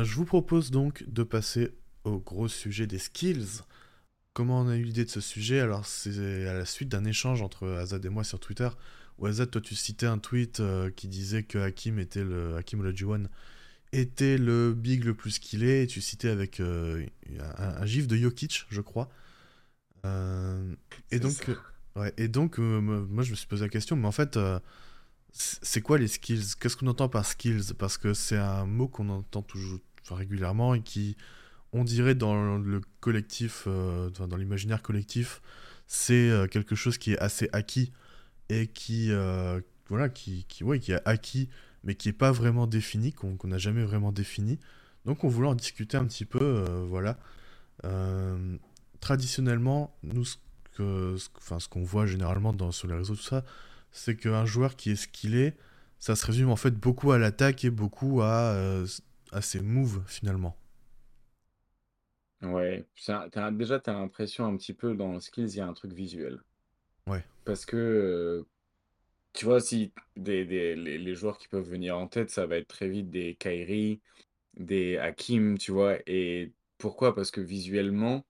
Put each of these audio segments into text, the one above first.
Euh, je vous propose donc de passer au gros sujet des skills. Comment on a eu l'idée de ce sujet? Alors, c'est à la suite d'un échange entre Azad et moi sur Twitter, où Azad, toi, tu citais un tweet euh, qui disait que Hakim était le Hakim Olajuwon était le big le plus skillé, et tu citais avec euh, un, gif de Jokic, je crois. et donc, ouais, et donc moi, je me suis posé la question, mais en fait, c'est quoi les skills? Qu'est-ce qu'on entend par skills? Parce que c'est un mot qu'on entend toujours régulièrement et qui, on dirait dans le collectif, euh, dans l'imaginaire collectif, c'est euh, quelque chose qui est assez acquis et qui, euh, voilà, qui, qui, ouais, qui est acquis, mais qui n'est pas vraiment défini, qu'on n'a jamais vraiment défini. Donc on voulait en discuter un petit peu, voilà. traditionnellement, nous, ce qu'on ce qu'on voit généralement dans, sur les réseaux, tout ça, c'est qu'un joueur qui est skillé, ça se résume en fait beaucoup à l'attaque et beaucoup à, à ses moves finalement. Ouais, déjà, tu as l'impression un petit peu dans le skills, il y a un truc visuel. Ouais. Parce que, euh, tu vois, si des, des- les, les joueurs qui peuvent venir en tête, ça va être très vite des Kairi, des Hakim, tu vois. Et pourquoi? Parce que visuellement,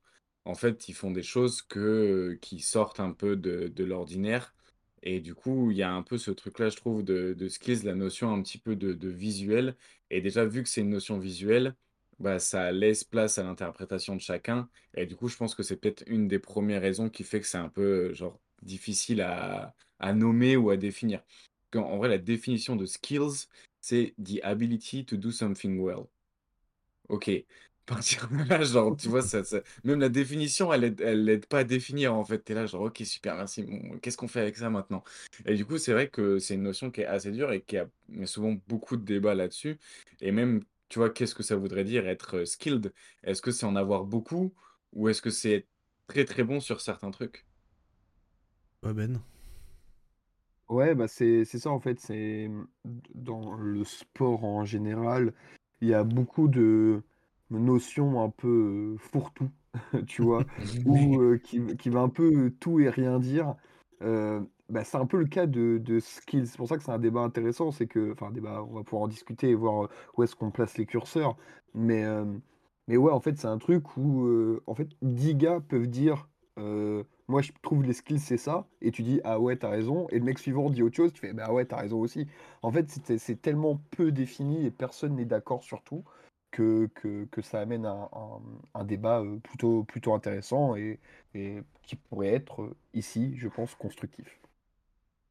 en fait, ils font des choses que, qui sortent un peu de, de l'ordinaire. Et du coup, il y a un peu ce truc-là, je trouve, de, de skills, la notion un petit peu de, de visuel. Et déjà, vu que c'est une notion visuelle, bah, ça laisse place à l'interprétation de chacun. Et du coup, je pense que c'est peut-être une des premières raisons qui fait que c'est un peu euh, genre difficile à, à nommer ou à définir. En, vrai, la définition de skills, c'est the ability to do something well. Ok, partir de là, genre, tu vois, ça, ça- même la définition, elle aide, elle aide pas à définir, en fait. T'es là, genre, ok, super, merci. Bon, qu'est-ce qu'on fait avec ça maintenant? Et du coup, c'est vrai que c'est une notion qui est assez dure et qui a il y a souvent beaucoup de débats là-dessus. Et même, tu vois, qu'est-ce que ça voudrait dire être skilled? Est-ce que c'est en avoir beaucoup ou est-ce que c'est être très très bon sur certains trucs? Ouais, Ben. Ouais, bah c'est c'est ça en fait, c'est dans le sport en général, il y a beaucoup de notions un peu, fourre-tout, tu vois? Ou, qui qui va un peu tout et rien dire. Bah, c'est un peu le cas de de skills. C'est pour ça que c'est un débat intéressant, c'est que enfin un débat, on va pouvoir en discuter et voir, où est-ce qu'on place les curseurs. Mais, mais ouais, en fait, c'est un truc où, en fait, 10 gars peuvent dire, moi, je trouve les skills, c'est ça. Et tu dis, ah ouais, t'as raison. Et le mec suivant dit autre chose. Tu fais, bah ouais, t'as raison aussi. En fait, c'est c'est tellement peu défini et personne n'est d'accord sur tout que, que, que ça amène un, un, un débat euh, plutôt, plutôt intéressant et, et qui pourrait être euh, ici, je pense, constructif.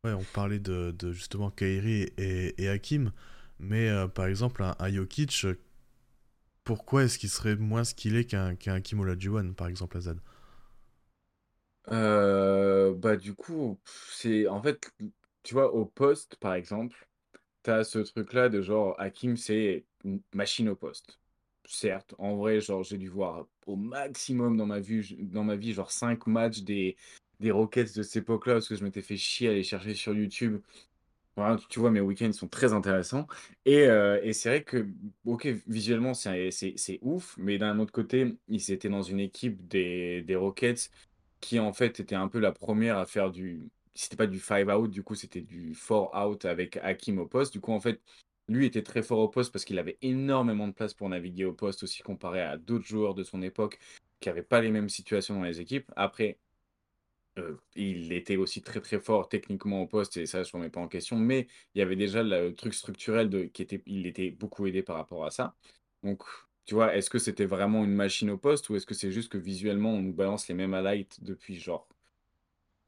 Ouais, on parlait de, de justement Kairi et, et Hakim, mais euh, par exemple, un, un Jokic, pourquoi est-ce qu'il serait moins skillé qu'un qu'un Hakim Olajuwon, par exemple, Azad Euh, bah du coup, c'est en fait, tu vois, au poste, par exemple, t'as ce truc-là de genre, Hakim, c'est machine au poste. Certes, en vrai, genre, j'ai dû voir au maximum dans ma vie, dans ma vie genre 5 matchs des, des Rockets de cette époque-là, parce que je m'étais fait chier à aller chercher sur YouTube. Voilà, tu vois, mes week-ends sont très intéressants. Et, euh, et c'est vrai que, ok, visuellement, c'est ouf, mais d'un autre côté, il était dans une équipe des, des Rockets qui en fait était un peu la première à faire du. C'était pas du five out, du coup c'était du four out avec Hakim au poste. Du coup, en fait, lui était très fort au poste parce qu'il avait énormément de place pour naviguer au poste aussi comparé à d'autres joueurs de son époque qui n'avaient pas les mêmes situations dans les équipes. Après, euh, il était aussi très très fort techniquement au poste et ça je ne remets pas en question, mais il y avait déjà le truc structurel qui était, il était beaucoup aidé par rapport à ça. Donc tu vois, est-ce que c'était vraiment une machine au poste ou est-ce que c'est juste que visuellement, on nous balance les mêmes highlights depuis genre,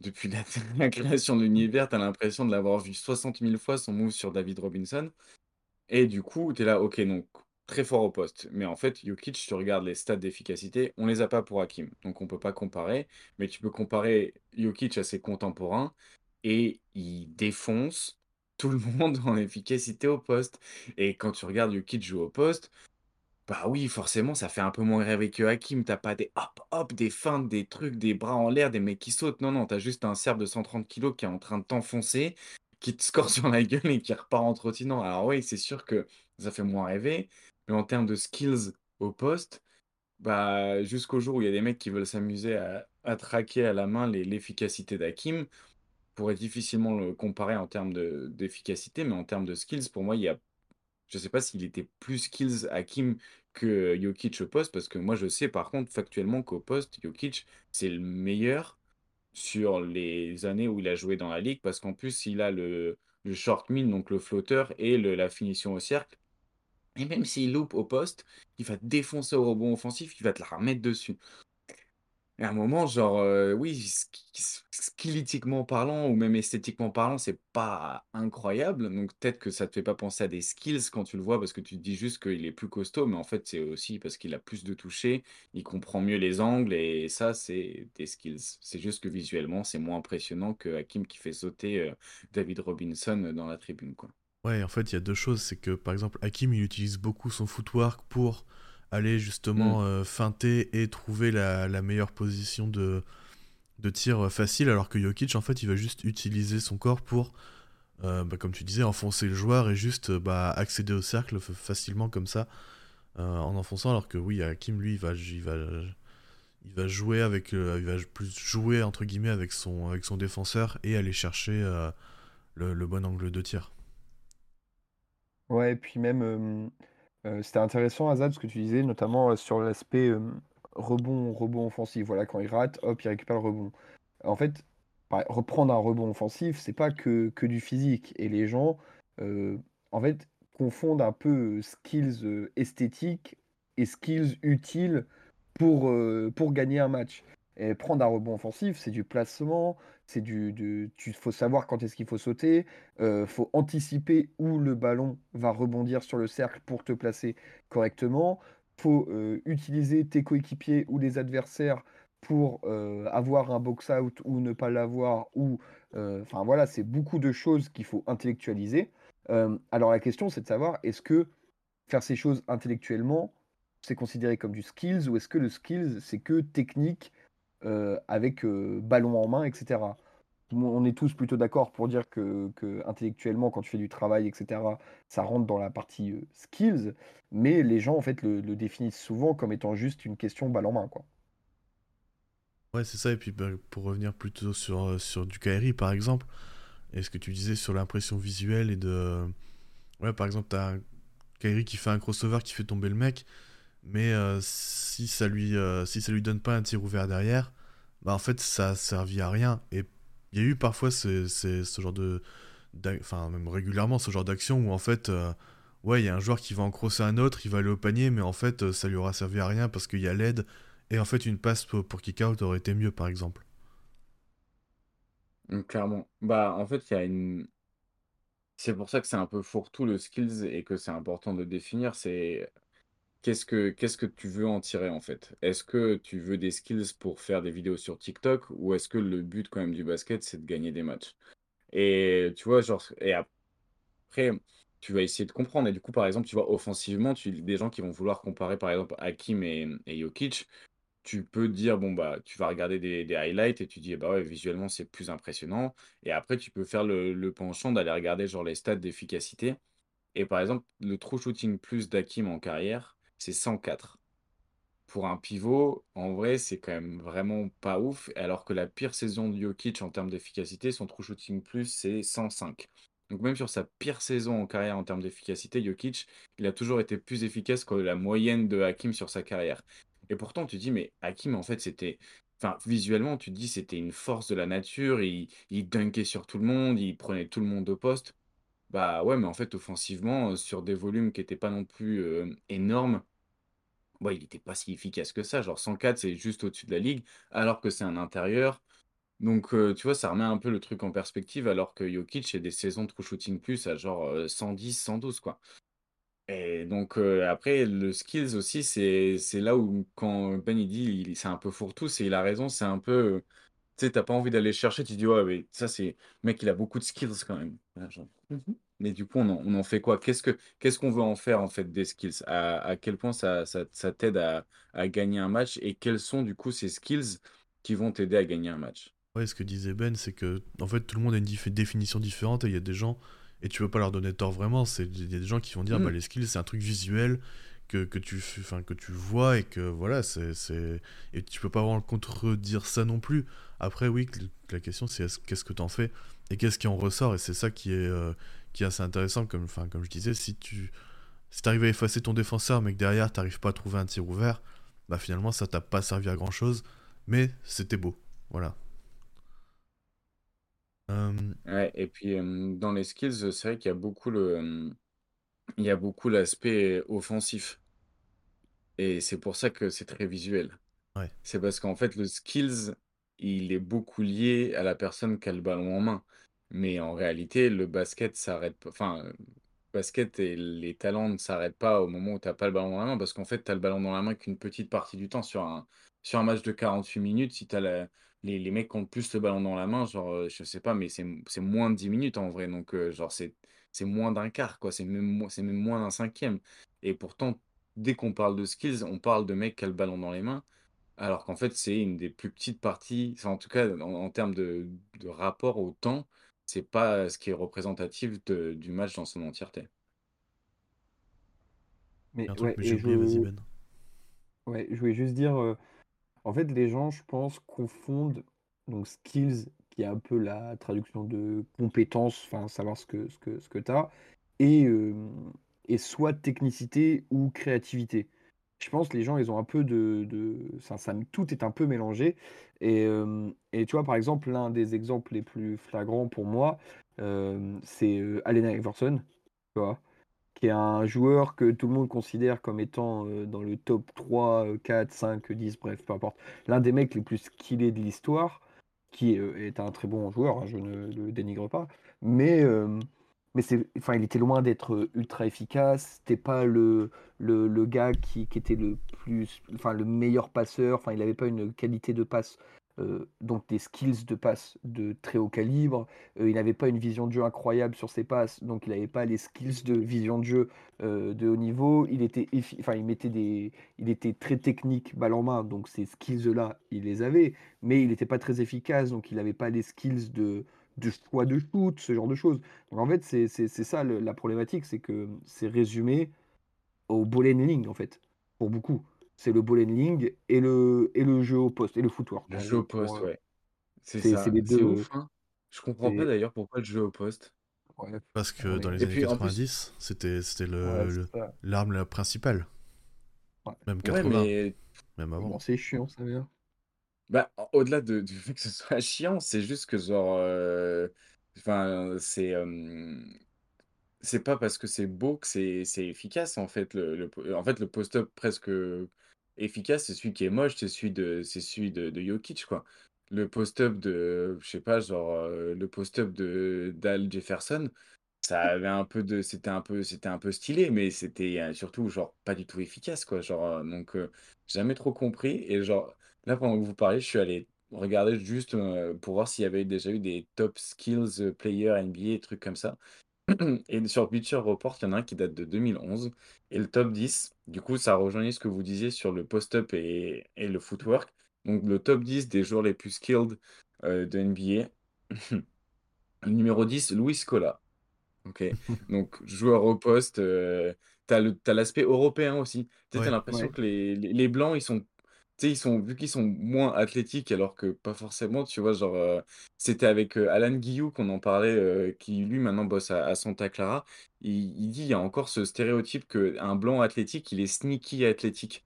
depuis la, création de l'univers, tu as l'impression de l'avoir vu 60 000 fois son move sur David Robinson? Et du coup, tu es là, ok, donc très fort au poste. Mais en fait, Jokic, tu regardes les stats d'efficacité, on les a pas pour Hakim. Donc on peut pas comparer. Mais tu peux comparer Jokic à ses contemporains et il défonce tout le monde en efficacité au poste. Et quand tu regardes Jokic jouer au poste, bah oui, forcément, ça fait un peu moins rêver que Hakim. T'as pas des hop, hop, des feintes, des trucs, des bras en l'air, des mecs qui sautent. Non, non, t'as juste un cerf de 130 kilos qui est en train de t'enfoncer, qui te score sur la gueule et qui repart en trottinant. Alors oui, c'est sûr que ça fait moins rêver, mais en termes de skills au poste, bah jusqu'au jour où il y a des mecs qui veulent s'amuser à, traquer à la main l'efficacité d'Hakim, pourrait difficilement le comparer en termes de- d'efficacité, mais en termes de skills, pour moi, il y a je sais pas s'il était plus skills Hakim que Jokic au poste, parce que moi je sais par contre factuellement qu'au poste, Jokic, c'est le meilleur sur les années où il a joué dans la ligue, parce qu'en plus, il a le, le short min, donc le flotteur, et la finition au cercle. Et même s'il loupe au poste, il va te défoncer au rebond offensif, il va te la remettre dessus. Et à un moment, genre, oui, sk- parlant ou même esthétiquement parlant, c'est pas incroyable. Donc peut-être que ça te fait pas penser à des skills quand tu le vois parce que tu te dis juste qu'il est plus costaud, mais en fait, c'est aussi parce qu'il a plus de toucher, il comprend mieux les angles et ça, c'est des skills. C'est juste que visuellement, c'est moins impressionnant que Hakim qui fait sauter David Robinson dans la tribune, quoi. Ouais, en fait, il y a deux choses. C'est que, par exemple, Hakim, il utilise beaucoup son footwork pour aller justement Mm. euh, feinter et trouver la, la meilleure position de, de tir euh, facile, alors que Jokic, en fait, il va juste utiliser son corps pour, euh, bah, comme tu disais, enfoncer le joueur et juste bah, accéder au cercle facilement comme ça, euh, en enfonçant, alors que oui, Hakim, lui, il va, il va, il va jouer avec, euh, il va plus jouer, entre guillemets, avec son, avec son défenseur et aller chercher euh, le, le bon angle de tir. Ouais, et puis même, euh, c'était intéressant, Azad, ce que tu disais, notamment euh, sur l'aspect rebond, rebond offensif. Voilà, quand il rate, hop, il récupère le rebond. En fait, par- reprendre un rebond offensif, c'est pas que, que du physique. Et les gens, euh, en fait, confondent un peu skills esthétiques et skills utiles pour, pour gagner un match. Et prendre un rebond offensif, c'est du placement, c'est du, du, tu faut savoir quand est-ce qu'il faut sauter, euh, faut anticiper où le ballon va rebondir sur le cercle pour te placer correctement. Faut euh, utiliser tes coéquipiers ou les adversaires pour euh, avoir un box-out ou ne pas l'avoir. Ou, euh, enfin voilà, c'est beaucoup de choses qu'il faut intellectualiser. Alors la question, c'est de savoir est-ce que faire ces choses intellectuellement, c'est considéré comme du skills ou est-ce que le skills, c'est que technique avec euh, ballon en main, etc. On est tous plutôt d'accord pour dire que, intellectuellement, quand tu fais du travail, etc., ça rentre dans la partie euh, skills, mais les gens, en fait, le, définissent souvent comme étant juste une question balle en main, quoi. Ouais, c'est ça. Et puis bah, pour revenir plutôt sur, euh, sur du Kairi, par exemple, et ce que tu disais sur l'impression visuelle et de... Ouais, par exemple, t'as un Kairi qui fait un crossover qui fait tomber le mec, mais euh, si ça lui euh, si ça lui donne pas un tir ouvert derrière, bah en fait ça a servi à rien. Et il y a eu parfois ce, ce- genre de... Enfin, même régulièrement ce genre d'action où en fait... euh, Ouais, il y a un joueur qui va en crosser un autre, il va aller au panier, mais en fait, ça lui aura servi à rien parce qu'il y a l'aide. Et en fait, une passe pour, pour kick-out aurait été mieux, par exemple. Donc, clairement. Bah, en fait, il y a une. C'est pour ça que c'est un peu fourre-tout le skills et que c'est important de définir. C'est qu'est-ce que qu'est-ce que tu veux en tirer en fait? Est-ce que tu veux des skills pour faire des vidéos sur TikTok ou est-ce que le but quand même du basket c'est de gagner des matchs? Et tu vois, genre, et après, tu vas essayer de comprendre. Et du coup, par exemple, tu vois, offensivement, tu des gens qui vont vouloir comparer par exemple Hakim et, et Jokic. Tu peux dire, bon, bah, tu vas regarder des, des highlights et tu dis, bah ouais, visuellement, c'est plus impressionnant. Et après, tu peux faire le, le penchant d'aller regarder genre les stats d'efficacité. Et par exemple, le true shooting plus d'Hakim en carrière, c'est 104. Pour un pivot, en vrai, c'est quand même vraiment pas ouf. Alors que la pire saison de Jokic en termes d'efficacité, son true shooting plus, c'est 105. Donc même sur sa pire saison en carrière en termes d'efficacité, Jokic, il a toujours été plus efficace que la moyenne de Hakim sur sa carrière. Et pourtant, tu dis, mais Hakim, en fait, c'était... Enfin, visuellement, tu te dis, c'était une force de la nature, il, il dunkait sur tout le monde, il prenait tout le monde au poste. Bah ouais, mais en fait, offensivement, euh, sur des volumes qui n'étaient pas non plus euh, énormes, ouais, il n'était pas si efficace que ça. Genre 104, c'est juste au-dessus de la ligue, alors que c'est un intérieur. Donc, euh, tu vois, ça remet un peu le truc en perspective, alors que Jokic, c'est des saisons de true shooting plus à genre euh, 110, 112, quoi. Et donc, euh, après, le skills aussi, c'est là où, quand Ben il dit, c'est un peu fourre-tout, c'est il a raison, c'est un peu. euh, Tu sais, t'as pas envie d'aller chercher, tu dis, ouais, mais ça, c'est. Mec, il a beaucoup de skills quand même. Genre, mhm. Mais du coup, on en, on en fait quoi? Qu'est-ce que, qu'est-ce qu'on veut en faire, en fait, des skills? À, à quel point ça, ça, ça t'aide à, à gagner un match? Et quels sont, du coup, ces skills qui vont t'aider à gagner un match? Ouais, ce que disait Ben, c'est que en fait tout le monde a une dif- définition différente et il y a des gens, et tu peux pas leur donner tort vraiment, c'est il y a des gens qui vont dire bah les skills c'est un truc visuel que, que tu f- enfin que tu vois et que voilà, c'est c'est et tu peux pas vraiment contredire ça non plus. Après oui, que- que la question c'est est-ce- qu'est-ce que t'en fais et qu'est-ce qui en ressort? Et c'est ça qui est euh, qui est assez intéressant comme enfin comme je disais si tu si t'arrives à effacer ton défenseur, mais que derrière t'arrives pas à trouver un tir ouvert, bah finalement ça t'a pas servi à grand chose, mais c'était beau. Voilà. Euh, Ouais, et puis euh, dans les skills, c'est vrai qu'il y a beaucoup le, euh, il y a beaucoup l'aspect offensif. Et c'est pour ça que c'est très visuel. Ouais. C'est parce qu'en fait, le skills, il est beaucoup lié à la personne qui a le ballon en main. Mais en réalité, le basket s'arrête pas. Enfin, euh, basket et les talents ne s'arrêtent pas au moment où tu n'as pas le ballon dans la main, parce qu'en fait, tu as le ballon dans la main qu'une petite partie du temps. Sur un, sur un match de 48 minutes, si tu la- les, les mecs qui ont plus le ballon dans la main, genre, euh, je sais pas, mais c'est moins de 10 minutes en vrai. Donc, euh, genre, c'est moins d'un quart, quoi. C'est même, même moins d'un cinquième. Et pourtant, dès qu'on parle de skills, on parle de mecs qui ont le ballon dans les mains. Alors qu'en fait, c'est une des plus petites parties, en tout cas, en, en termes de, de rapport au temps, c'est pas ce qui est représentatif de- du match dans son entièreté. Mais un truc, ouais, j'ai oublié, vas-y je, Ben. ouais, je voulais juste dire, euh, en fait, les gens, je pense, confondent donc skills, qui est un peu la traduction de compétence, enfin, savoir ce que, ce que, ce que tu as, et, euh, et soit technicité ou créativité. Je pense que les gens, ils ont un peu de, de ça, tout est un peu mélangé. Et, et tu vois, par exemple, l'un des exemples les plus flagrants pour moi, c'est euh, Allen Iverson, tu vois qui est un joueur que tout le monde considère comme étant dans le top 3, euh, 4, 5, 10, bref, peu importe. L'un des mecs les plus skillés de l'histoire, qui est un très bon joueur, hein, je ne le dénigre pas, mais, mais c'est, enfin, il était loin d'être euh, ultra efficace, c'était pas le, le, le gars qui, qui était le plus, enfin, le meilleur passeur, enfin, il n'avait pas une qualité de passe. euh, donc des skills de passe de très haut calibre, euh, il n'avait pas une vision de jeu incroyable sur ses passes, donc il n'avait pas les skills de vision de jeu de haut niveau. Il était, enfin, il mettait des, il était très technique, balle en main, donc ces skills-là, il les avait, mais il n'était pas très efficace, donc il n'avait pas les skills de, de choix de shoot, ce genre de choses. Donc en fait, c'est c'est- c'est ça le- la problématique, c'est que c'est résumé au ball handling, en fait, pour beaucoup. C'est le ball handling et le, et le jeu au poste, et le footwork, Le jeu au poste, ouais. C'est ça. C'est deux. ouf, hein. Je comprends pas d'ailleurs pourquoi le jeu au poste. ouais, Parce que dans les Et années puis en plus, 90, c'était ouais, l'arme la principale. Ouais. Même ouais, 80, mais même avant. Bon, c'est chiant, ça vient. Bah, au-delà de- du fait que ce soit chiant, c'est juste que genre, euh, enfin, c'est, euh, c'est pas parce que c'est beau que c'est c'est efficace en fait. Le, le en fait, le post-up presque efficace, c'est celui qui est moche, c'est celui de, c'est celui de, de Jokic quoi. Le post-up de, je sais pas, genre euh, le post-up de d'Al Jefferson. Ça avait un peu de c'était un peu c'était un peu stylé, mais c'était, heu, surtout genre pas du tout efficace quoi, genre, donc jamais trop compris et genre là pendant que vous parlez, je suis allé regarder juste, heu, pour voir s'il y avait déjà eu des top skills, heu, players NBA, trucs comme ça et sur Bleacher Report, il y en a un qui date de 2011 et le top 10, du coup, ça rejoignait ce que vous disiez sur le post-up et et le footwork. Donc le top 10 des joueurs les plus skilled, heu, de NBA. Le numéro 10, Luis Scola. OK. Donc, joueur au poste, heu, tu as le tu l'aspect européen aussi. Tu Ouais, l'impression Ouais. que les les les blancs, ils sont tu sais, ils sont vu qu'ils sont moins athlétiques alors que pas forcément, tu vois? Genre, c'était avec, Alan Guillou qu'on en parlait, qui lui maintenant bosse à à Santa Clara. Il il dit: «Il y a encore ce stéréotype qu'un blanc athlétique, il est sneaky athlétique».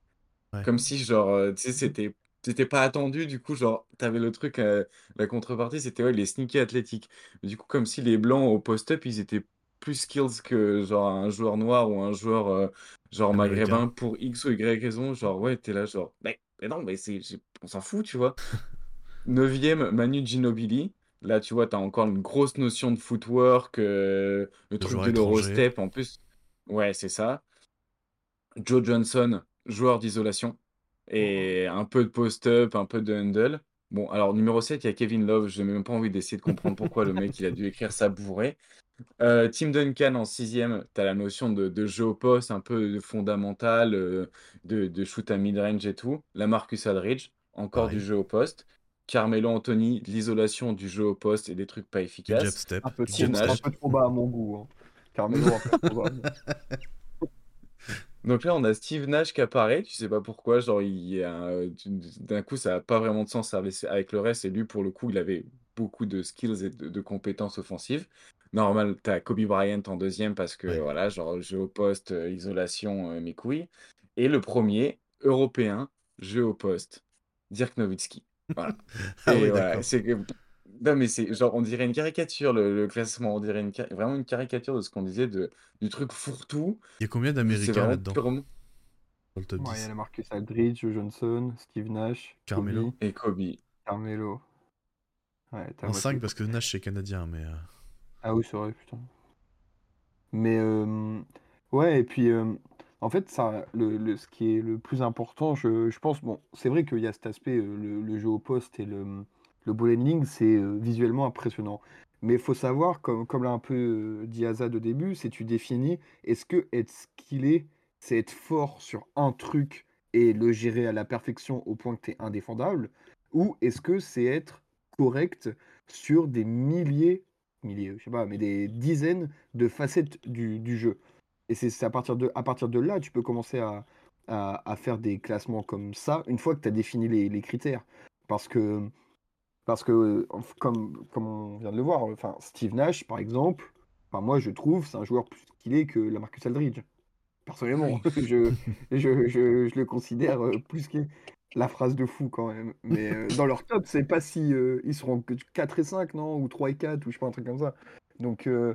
ouais. Comme si genre, tu sais, c'était c'était pas attendu, du coup, genre, tu avais le truc, la contrepartie, c'était, ouais, les sneaky athlétiques. Du coup, comme si les blancs au post-up, ils étaient plus skills que genre un joueur noir ou un joueur, genre Américain. maghrébin pour X ou Y raison. Genre, ouais, tu es là, genre, mais mais non, mais c'est on s'en fout, tu vois? 9e, Manu Ginobili. Là, tu vois, tu as encore une grosse notion de footwork, heu, le truc de l'Eurostep en plus. Ouais, c'est ça. Joe Johnson, joueur d'isolation et un peu de post-up, un peu de handle. Bon, alors numéro 7, il y a Kevin Love. J'ai même pas envie d'essayer de comprendre pourquoi le mec, il a dû écrire ça bourré. Heu, Tim Duncan en 6e, tu as la notion de de jeu au poste, un peu fondamental, heu, de de shoot à mid-range et tout. Lamarcus Aldridge, encore du jeu au poste. Carmelo Anthony, de l'isolation, du jeu au poste et des trucs pas efficaces. step. Un peu trop, un peu trop bas à mon goût. Hein. Carmelo, un peu trop bas. Donc là, on a Steve Nash qui apparaît, tu sais pas pourquoi, genre il y a un- tu- d'un coup ça a pas vraiment de sens avec avec le reste et lui pour le coup, il avait beaucoup de skills et de, de compétences offensives. Normal, tu as Kobe Bryant en deuxième parce que Ouais. voilà, genre jeu au poste, euh, isolation, euh, mes couilles. Et le premier, européen, jeu au poste, Dirk Nowitzki. Voilà. Ah Et ouais, voilà, d'accord. c'est que. Non, mais c'est genre, on dirait une caricature, le, le classement. On dirait une, ca- vraiment une caricature de ce qu'on disait de, du truc fourre-tout. Il y a combien C'est d'Américains vraiment là-dedans? purement. dans le top Ouais, il y 10 a Marcus Aldridge, Joe Johnson, Steve Nash, Carmelo Kobe, Et Kobe. Carmelo. Ouais, t'as En moitié. 5 parce que Nash c'est canadien, mais. euh, Ah oui, c'est vrai, putain. Mais euh, ouais, et puis euh, en fait, ça, le, le- ce qui est le plus important, je, je pense, bon, c'est vrai qu'il y a cet aspect, euh, le, le jeu au poste et le, le ball handling, c'est euh, visuellement impressionnant. Mais il faut savoir, comme, l'a un peu euh, dit Azad au début, c'est tu définis, est-ce que être skillé, c'est être fort sur un truc et le gérer à la perfection au point que tu es indéfendable, ou est-ce que c'est être correct sur des milliers, milliers, je sais pas, mais des dizaines de facettes du, jeu? Et c'est à partir de, à partir de là, tu peux commencer à faire des classements comme ça, une fois que tu as défini les, les critères. Parce que, parce que comme, comme on vient de le voir, enfin, Steve Nash, par exemple, enfin, moi, je trouve c'est un joueur plus skillé que la Marcus Aldridge. Personnellement, Oui. je, je, je, je le considère euh, plus que la phrase de fou quand même. Mais euh, dans leur top, c'est pas si. euh, ils seront que 4 et 5, non? Ou 3 et 4, ou je sais pas, un truc comme ça. Donc, euh,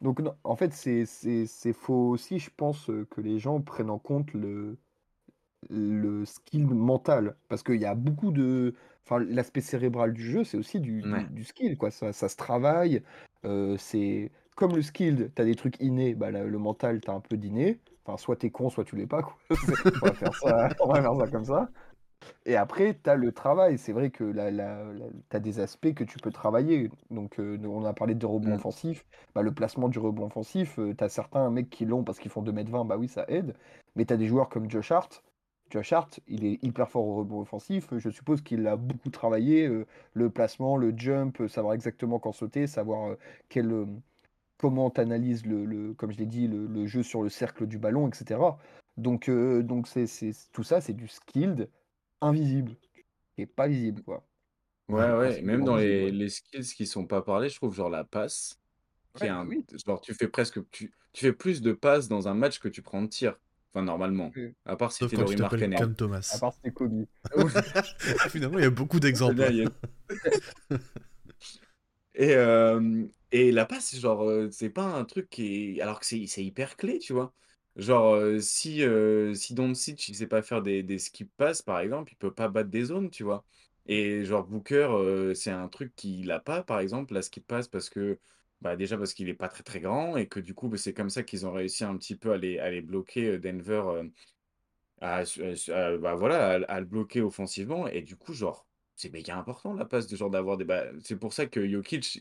donc non, en fait, c'est faux aussi, je pense, que les gens prennent en compte le, le skill mental. Parce qu'il y a beaucoup de. Enfin, l'aspect cérébral du jeu, c'est aussi du, du- Ouais. du skill, quoi. Ça, ça se travaille. euh, c'est comme le skill, t'as des trucs innés, bah, la- le mental, t'as un peu d'inné. Enfin, soit t'es con, soit tu l'es pas, quoi. On va faire ça, on va faire ça comme ça. Et après, tu as le travail. C'est vrai que la, tu as des aspects que tu peux travailler. Donc, euh, on a parlé de rebond Mm. offensif. Bah, le placement du rebond offensif, tu as certains mecs qui l'ont parce qu'ils font 2m20, bah oui, ça aide. Mais tu as des joueurs comme Josh Hart. Josh Hart, il est hyper fort au rebond offensif. Je suppose qu'il a beaucoup travaillé. euh, le placement, le jump, euh, savoir exactement quand sauter, savoir euh, quel, euh, comment tu analyses, le, le- comme je l'ai dit, le, le jeu sur le cercle du ballon, etc. Donc, donc c'est, tout ça, c'est du skilled invisible, est pas visible, quoi. Ouais, ouais. et Même dans visible, les, ouais. les skills qui sont pas parlés, je trouve, genre la passe, qui est Ouais, un. oui. Genre, tu fais presque. Tu, tu fais plus de passes dans un match que tu prends de tirs. Enfin, normalement. À part si t'es Laurie Markkanen. Cam À Thomas. part c'était Kobe. Finalement, il y a beaucoup d'exemples. Et, euh, et la passe, genre, euh, c'est pas un truc qui est. Alors que c'est c'est hyper clé, tu vois. Genre, euh, si, euh, si Doncic, il sait pas faire des, des skip passes, par exemple, il peut pas battre des zones, tu vois. Et genre, Booker, euh, c'est un truc qu'il a pas, par exemple, la skip pass, parce que. Bah, déjà parce qu'il est pas très très grand et que du coup, bah, c'est comme ça qu'ils ont réussi un petit peu à les, à les bloquer, Denver, à, bah, voilà, à, le bloquer offensivement. Et du coup, genre, c'est méga important la passe, de genre d'avoir des. bah, c'est pour ça que Jokic,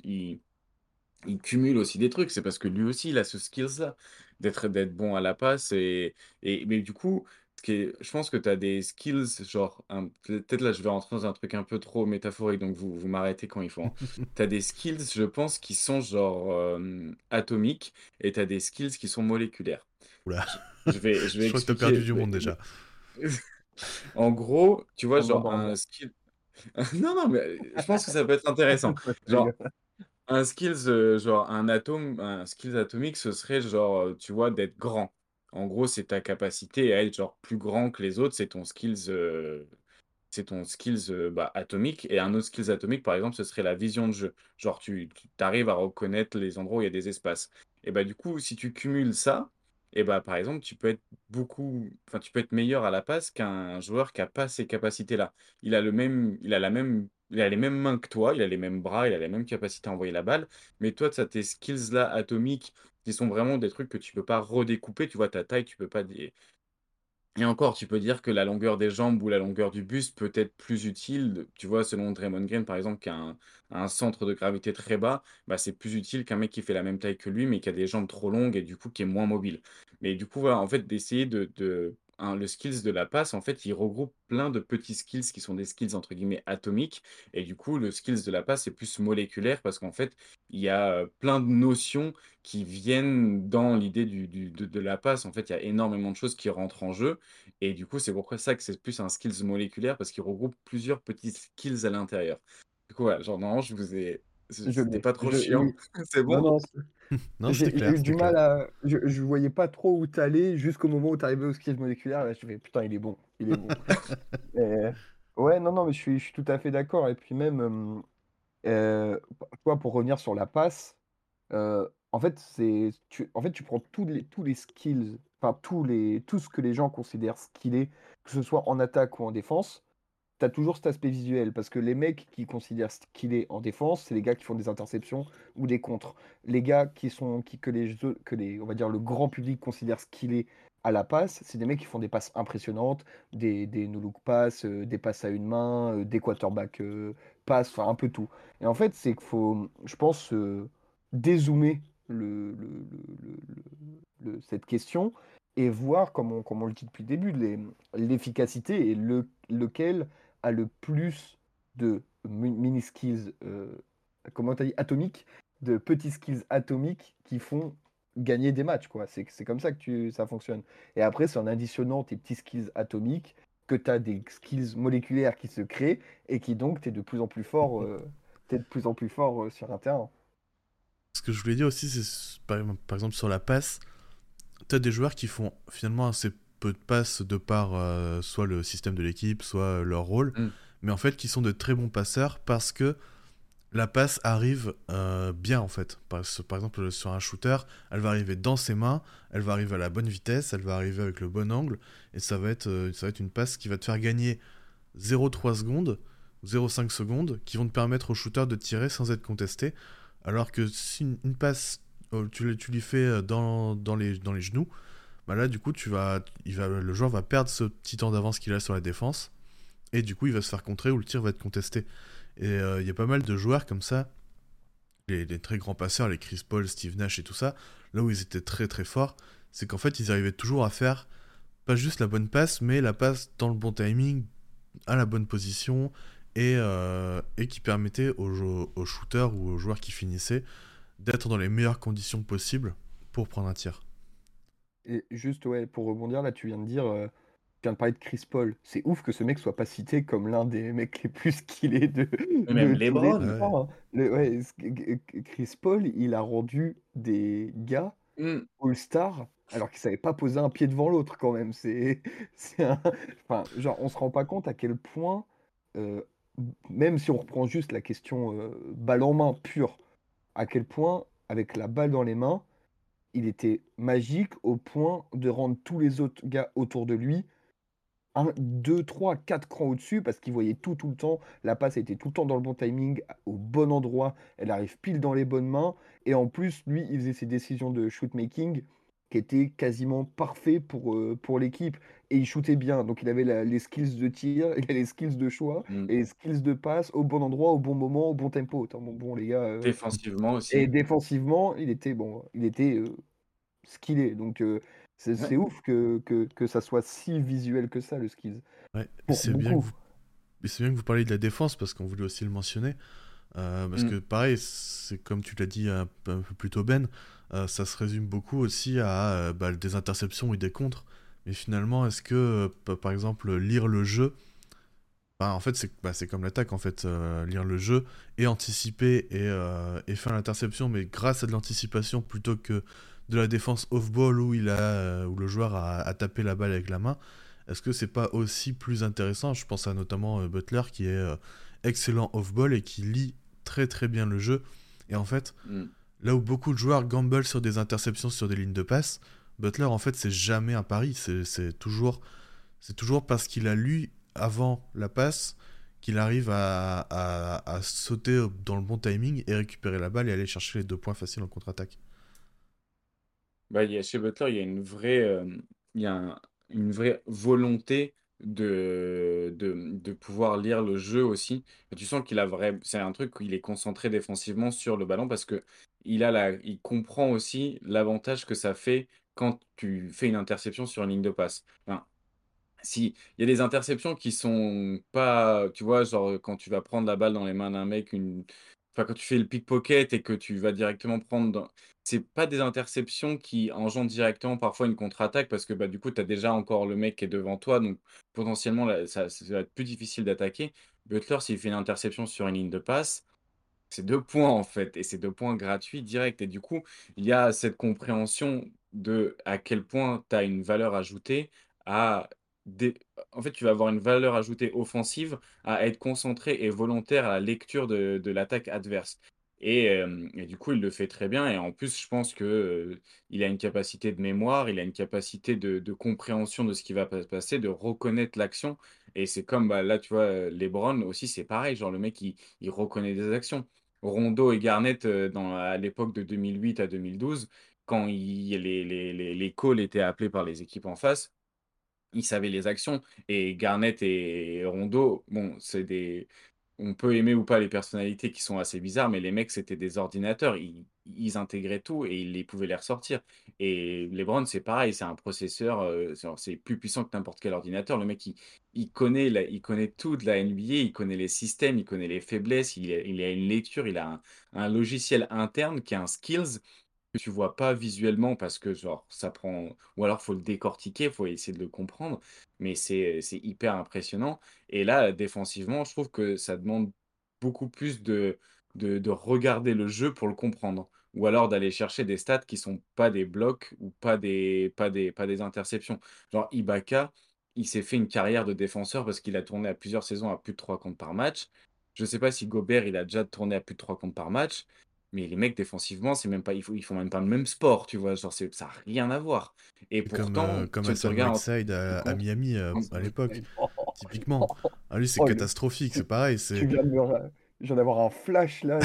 il cumule aussi des trucs. C'est parce que lui aussi, il a ce skills-là, d'être d'être bon à la passe. Et, et, mais du coup, qui est- je pense que tu as des skills, genre, un- peut-être là, je vais rentrer dans un truc un peu trop métaphorique, donc vous, vous m'arrêtez quand il faut. Tu as des skills, je pense, qui sont genre euh, atomiques, et tu as des skills qui sont moléculaires. Oula. Je, je vais, je Je crois que t'as perdu du monde déjà. En gros, tu vois, On genre, un skill. Non, non, mais je pense que ça peut être intéressant. Je Genre, rigole. un skills, euh, genre un atome, un skills atomique, ce serait genre, euh, tu vois, d'être grand. En gros, c'est ta capacité à être genre plus grand que les autres, c'est ton skills, euh, c'est ton skills euh, bah, atomique. Et un autre skills atomique, par exemple, ce serait la vision de jeu. Genre, tu, tu arrives à reconnaître les endroits où il y a des espaces. Et bah, du coup, si tu cumules ça, et bah, par exemple, tu peux être beaucoup, enfin, tu peux être meilleur à la passe qu'un joueur qui n'a pas ces capacités-là. Il a le même, il a la même, il a les mêmes mains que toi, il a les mêmes bras, il a les mêmes capacités à envoyer la balle. Mais toi, tu tes skills-là atomiques qui sont vraiment des trucs que tu peux pas redécouper. Tu vois, ta taille, tu peux pas. et encore, tu peux dire que la longueur des jambes ou la longueur du buste peut être plus utile. Tu vois, selon Draymond Green, par exemple, qui a un, centre de gravité très bas, bah, c'est plus utile qu'un mec qui fait la même taille que lui, mais qui a des jambes trop longues et du coup qui est moins mobile. Mais du coup, en fait, d'essayer de, de- hein, le skills de la passe, en fait, il regroupe plein de petits skills qui sont des skills entre guillemets atomiques. Et du coup, le skills de la passe est plus moléculaire parce qu'en fait, il y a plein de notions qui viennent dans l'idée du, du- de, de la passe. En fait, il y a énormément de choses qui rentrent en jeu. Et du coup, c'est pourquoi ça que c'est plus un skills moléculaire parce qu'il regroupe plusieurs petits skills à l'intérieur. Du coup, ouais, genre, normalement, je vous ai c'était pas trop je chiant? C'est Non, bon? non, Non, j'ai eu du mal à je je voyais pas trop où tu allais jusqu'au moment où tu arrivais aux skills moléculaires. Là, je fais: «Putain, il est bon, il est bon». Et ouais, non, non, mais je suis je suis tout à fait d'accord et puis même, hem, heu, tu vois, pour revenir sur la passe, heu, en fait, c'est tu en fait, tu prends tous les tous les skills, enfin, tous les tout ce que les gens considèrent skillé, que ce soit en attaque ou en défense, tu as toujours cet aspect visuel parce que les mecs qui considèrent skillé en défense, c'est les gars qui font des interceptions ou des contres. Les gars qui sont qui que les que les on va dire le grand public considère skillé à la passe, c'est des mecs qui font des passes impressionnantes, des des no look passes, heu, des passes à une main, heu, des quarterback, heu, passes, enfin un peu tout. Et en fait, c'est qu'il faut, je pense, heu, dézoomer cette question et voir comme on comme on le dit depuis le début, l'efficacité et le lequel a le plus de mi mini skills, heu, comment tu as dit? Atomiques? De petits skills atomiques qui font gagner des matchs, quoi. C'est comme ça que tu ça fonctionne. Et après, c'est en additionnant tes petits skills atomiques que tu as des skills moléculaires qui se créent et qui donc tu es de plus en plus fort, es de plus en plus fort, heu, sur un terrain. Ce que je voulais dire aussi, c'est s par exemple par exemple sur la passe, tu as des joueurs qui font finalement assez peu de passes de par, heu, soit le système de l'équipe, soit leur rôle, Mmh. mais en fait qui sont de très bons passeurs parce que la passe arrive, heu, bien en fait. Par par exemple, sur un shooter, elle va arriver dans ses mains, elle va arriver à la bonne vitesse, elle va arriver avec le bon angle et ça va être, ça va être une passe qui va te faire gagner 0,3 secondes, 0,5 secondes, qui vont te permettre au shooter de tirer sans être contesté. Alors que si une une passe, tu lui tu lui fais, dans dans les dans les genoux, bah là, du coup, tu vas le joueur va perdre ce petit temps d'avance qu'il a sur la défense et du coup, il va se faire contrer ou le tir va être contesté. Et heu, il y a pas mal de joueurs comme ça, les très grands passeurs, les Chris Paul, Steve Nash et tout ça, là où ils étaient très, très forts, c'est qu'en fait, ils arrivaient toujours à faire pas juste la bonne passe, mais la passe dans le bon timing, à la bonne position et et qui permettait aux shooters ou aux joueurs qui finissaient d'être dans les meilleures conditions possibles pour prendre un tir. Et juste, ouais, pour rebondir, là, tu viens de dire, heu, tu viens de parler de Chris Paul. C'est ouf que ce mec soit pas cité comme l'un des mecs les plus skillés de Mais même de les hein. Le ouais, Chris Paul, il a rendu des gars Mmh. all-stars alors qu'ils savaient pas poser un pied devant l'autre quand même. C'est c'est un enfin, genre, on se rend pas compte à quel point, heu, m même si on reprend juste la question, heu, balle en main pure, à quel point, avec la balle dans les mains, il était magique au point de rendre tous les autres gars autour de lui 1-2-3-4 crans au-dessus parce qu'il voyait tout, tout le temps. La passe était tout le temps dans le bon timing, au bon endroit, elle arrive pile dans les bonnes mains et en plus, lui, il faisait ses décisions de shoot making qui étaient quasiment parfaits pour, heu, pour l'équipe et il shootait bien. Donc il avait la les skills de tir, il les skills de choix Mmh. et les skills de passe au bon endroit, au bon moment, au bon tempo. Bon bon les gars, heu Défensivement et aussi. défensivement, il était bon, il était, heu, skillé donc heu, c'est Ouais. ouf que que que ça soit si visuel que ça le skills. Ouais, c'est bien vous bien que vous parliez de la défense parce qu'on voulait aussi le mentionner, heu, parce Mmh. que pareil, c'est comme tu l'as dit un peu un peu plus tôt Ben, heu, ça se résume beaucoup aussi à, bah, des interceptions et des contres. Mais finalement, est-ce que, par exemple, lire le jeu, bah, en fait, c'est bah, c'est comme l'attaque en fait, lire le jeu et anticiper et et faire l'interception, mais grâce à de l'anticipation plutôt que de la défense off ball où il a, heu, où le joueur a a tapé la balle avec la main. Est-ce que c'est pas aussi plus intéressant? Je pense à notamment, heu, Butler qui est, heu, excellent off ball et qui lit très, très bien le jeu et en fait, Mmh. là où beaucoup de joueurs gamblent sur des interceptions sur des lignes de passe, Butler en fait, c'est jamais un pari, c'est toujours toujours parce qu'il a lu avant la passe qu'il arrive à à à sauter dans le bon timing et récupérer la balle et aller chercher les 2 points faciles en contre-attaque. Bah, il y a chez Butler, il y a une vraie, il y a un une vraie volonté de de, de pouvoir lire le jeu aussi. Tu sens qu'il a vraim c'est un truc il est concentré défensivement sur le ballon parce qu'il a la il comprend aussi l'avantage que ça fait quand tu fais une interception sur une ligne de passe. Si il y a des interceptions qui sont pas tu vois, genre, quand tu vas prendre la balle dans les mains d'un mec, une quand tu fais le pickpocket et que tu vas directement prendre dans c'est pas des interceptions qui engendrent directement parfois une contre-attaque parce que, bah, du coup, tu as déjà encore le mec qui est devant toi, donc potentiellement ça ça va être plus difficile d'attaquer. Butler, s'il fait une interception sur une ligne de passe, c'est deux points en fait, et c'est deux points gratuits directs. Et du coup, il y a cette compréhension de à quel point tu as une valeur ajoutée à en fait, tu vas avoir une valeur ajoutée offensive à être concentré et volontaire à la lecture de, l'attaque adverse. Et, du coup, il le fait très bien. Et en plus, je pense que il a une capacité de mémoire, il a une capacité de, compréhension de ce qui va se passer, de reconnaître l'action. Et c'est comme bah, là, tu vois, LeBron aussi, c'est pareil. Genre, le mec, il, reconnaît des actions. Rondo et Garnett, dans, à l'époque de 2008 à 2012, quand les, les calls étaient appelés par les équipes en face, ils savaient les actions. Et Garnett et Rondo, bon, c'est des. On peut aimer ou pas les personnalités qui sont assez bizarres, mais les mecs, c'était des ordinateurs. Ils, intégraient tout et ils pouvaient les ressortir. Et LeBron, c'est pareil, c'est un processeur, euh, c'est plus puissant que n'importe quel ordinateur. Le mec, il, connaît il connaît tout de la NBA, il connaît les systèmes, il connaît les faiblesses, il, il a une lecture, il a un, un logiciel interne qui a un skills tu vois pas visuellement parce que genre ça prend ou alors faut le décortiquer, faut essayer de le comprendre, mais c'est c'est hyper impressionnant et là défensivement, je trouve que ça demande beaucoup plus de de de regarder le jeu pour le comprendre ou alors d'aller chercher des stats qui sont pas des blocs ou pas des pas des pas des interceptions. Genre Ibaka, il s'est fait une carrière de défenseur parce qu'il a tourné à plusieurs saisons à plus de 3 comptes par match. Je sais pas si Gobert, il a déjà tourné à plus de 3 comptes par match, mais les mecs, défensivement, c'est même pas, ils, font, ils font même pas le même sport, tu vois. Genre, ça n'a rien à voir. Et pourtant, euh, comme, comme à Whiteside à, Miami euh, à l'époque, typiquement. Ah, lui, c'est oh, catastrophique, c'est pareil. Tu viens de Je viens d'avoir un flash là,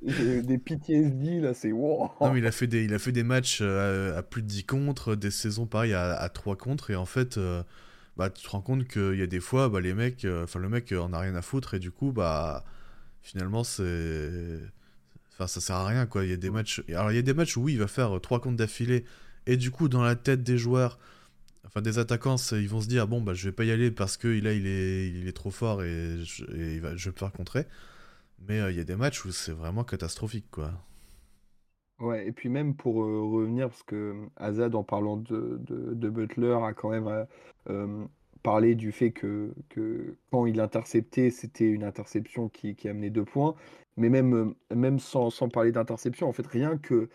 des, des PTSD là, c'est wow. Non, mais il a fait des, il a fait des matchs euh, à, plus de 10 contre, des saisons pareil à, à 3 contre, et en fait, bah, tu te rends compte qu'il y a des fois, bah, les mecs, enfin, le mec en a rien à foutre, et du coup, bah, finalement, c'est Enfin, ça sert à rien, quoi. Il y a des matchs. Alors, il y a des matchs où oui, il va faire euh, trois comptes d'affilée. Et du coup, dans la tête des joueurs, enfin des attaquants, ils vont se dire bon, bah, je vais pas y aller parce que là, il est, il est trop fort et je, il va, je vais me faire contrer. Mais euh, il y a des matchs où c'est vraiment catastrophique, quoi. Ouais, et puis même pour euh, revenir, parce que Azad, en parlant de, de, Butler, a quand même parlé du fait que, que quand il interceptait, c'était une interception qui, qui amenait deux points mais même, même sans, sans parler d'interception, en fait, rien que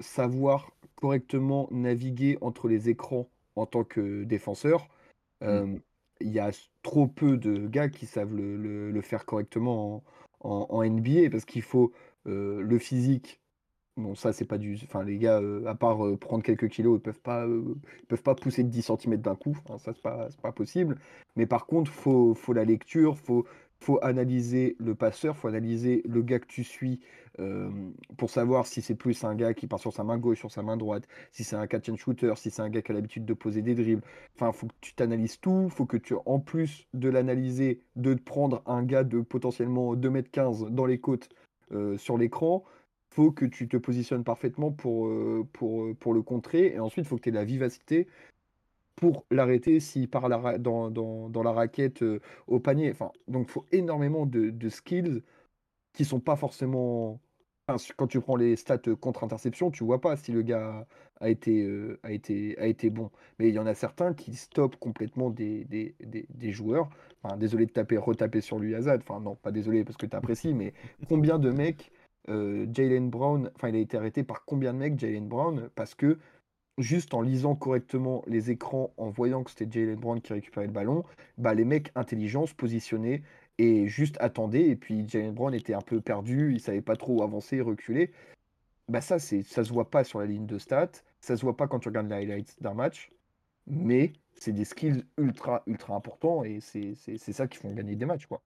savoir correctement naviguer entre les écrans en tant que défenseur, mmh. il y a trop peu de gars qui savent le, le, faire correctement en, en, NBA parce qu'il faut le physique. Bon, ça, c'est pas du. Enfin, les gars, à part prendre quelques kilos, ils peuvent pas, peuvent pas pousser de 10 cm d'un coup. ça, c'est pas, pas possible. Mais par contre, faut, faut la lecture, faut faut analyser le passeur, faut analyser le gars que tu suis pour savoir si c'est plus un gars qui part sur sa main gauche, sur sa main droite, si c'est un catch and shooter, si c'est un gars qui a l'habitude de poser des dribbles. Enfin, faut que tu t'analyses tout, faut que tu, en plus de l'analyser, de prendre un gars de potentiellement 2m15 dans les côtes sur l'écran, faut que tu te positionnes parfaitement pour, pour, pour le contrer. Et ensuite, il faut que tu aies la vivacité pour l'arrêter s'il part dans, dans, la raquette euh, au panier. Enfin, donc, il faut énormément de, de, skills qui sont pas forcément. quand tu prends les stats contre-interception, tu vois pas si le gars a été, euh, a été, a été bon. Mais il y en a certains qui stoppent complètement des, des, des, joueurs. Enfin, désolé de taper, retaper sur lui, Azad. Enfin, non, pas désolé parce que tu apprécies, mais combien de mecs, euh, Jalen Brown, enfin, il a été arrêté par combien de mecs, Jalen Brown, parce que juste en lisant correctement les écrans, en voyant que c'était Jalen Brown qui récupérait le ballon, bah, les mecs intelligents se positionnaient et juste attendaient. Et puis Jalen Brown était un peu perdu, il savait pas trop avancer, reculer. Bah ça, c'est, ça se voit pas sur la ligne de stats, ça se voit pas quand tu regardes les highlights d'un match, mais c'est des skills ultra, ultra importants et c'est, ça qui font gagner des matchs, quoi.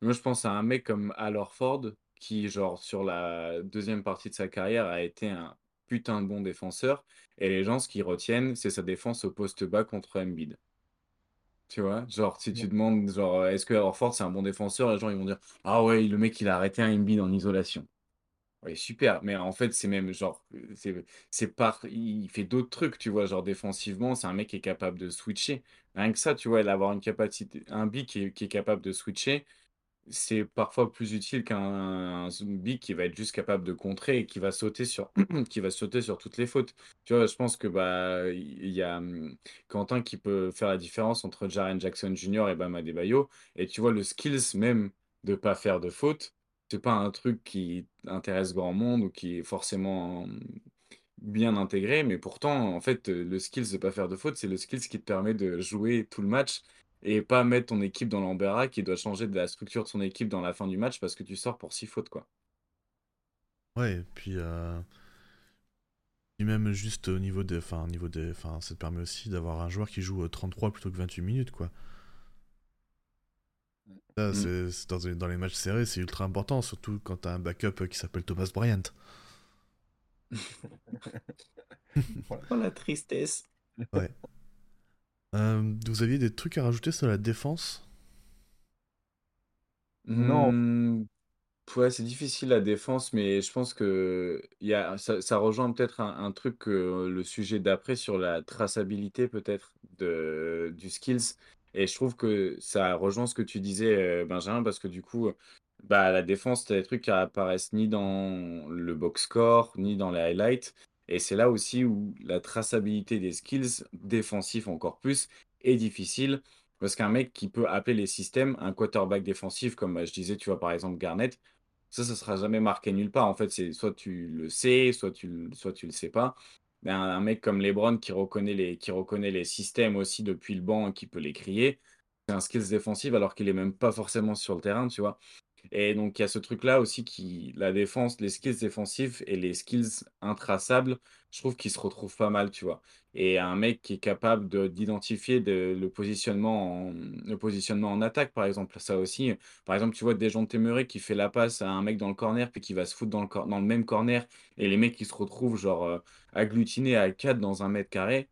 Moi, je pense à un mec comme Al Horford qui, genre, sur la deuxième partie de sa carrière, a été un putain de bon défenseur. Et les gens, ce qu'ils retiennent, c'est sa défense au poste bas contre Embiid. Tu vois, genre, si tu demandes, genre, est-ce que Horford c'est un bon défenseur, les gens ils vont dire, ah ouais, le mec il a arrêté un Embiid en isolation. Oui, super, mais en fait, c'est même genre, c'est, c'est par, il fait d'autres trucs, tu vois, genre défensivement, c'est un mec qui est capable de switcher. Rien que ça, tu vois, avoir une capacité, un qui est, qui est capable de switcher, c'est parfois plus utile qu'un zombie qui va être juste capable de contrer et qui va sauter sur qui va sauter sur toutes les fautes. Tu vois? Je pense que, bah, il y a, mmh, Quentin qui peut faire la différence entre Jaren Jackson Jr. et Bam Adebayo et tu vois le skills même de pas faire de fautes, c'est pas un truc qui intéresse grand monde ou qui est forcément, mmh, bien intégré, mais pourtant, en fait, le skills de pas faire de fautes, c'est le skills qui te permet de jouer tout le match et pas mettre ton équipe dans l'embarras qui doit changer de la structure de son équipe dans la fin du match parce que tu sors pour 6 fautes, quoi. Ouais, et puis, euh, puis même juste au niveau des. Enfin, au niveau des. Enfin, ça te permet aussi d'avoir un joueur qui joue euh, 33 plutôt que 28 minutes, quoi. Ça, Mm. c'est c'est dans, dans les matchs serrés, c'est ultra important, surtout quand t'as un backup qui s'appelle Thomas Bryant. Oh la tristesse. Ouais. Euh, vous aviez des trucs à rajouter sur la défense? Non. Mmh, ouais, c'est difficile la défense, mais je pense que il y a, ça, ça rejoint peut-être un, un truc que le sujet d'après sur la traçabilité peut-être de, du skills. Et je trouve que ça rejoint ce que tu disais, euh, Benjamin, parce que du coup, bah, la défense, t'as des trucs qui apparaissent ni dans le box score, ni dans les highlights. Et c'est là aussi où la traçabilité des skills défensifs encore plus est difficile. Parce qu'un mec qui peut appeler les systèmes, un quarterback défensif, comme bah, je disais, tu vois, par exemple, Garnett, ça, ça sera jamais marqué nulle part. En fait, c'est soit tu le sais, soit tu, soit le sais pas. Mais un, un mec comme LeBron qui reconnaît les, qui reconnaît les systèmes aussi depuis le banc et qui peut les crier, c'est un skills défensif alors qu'il est même pas forcément sur le terrain, tu vois. Et donc, il y a ce truc-là aussi qui, la défense, les skills défensifs et les skills intraçables, je trouve qu'ils se retrouvent pas mal, tu vois. Et un mec qui est capable de- d'identifier de- le positionnement en, le positionnement en attaque, par exemple, ça aussi. Par exemple, tu vois Dejounte Temeray qui fait la passe à un mec dans le corner, puis qui va se foutre dans le, dans le même corner, et les mecs qui se retrouvent, genre, euh, agglutinés à 4 dans un mètre carré.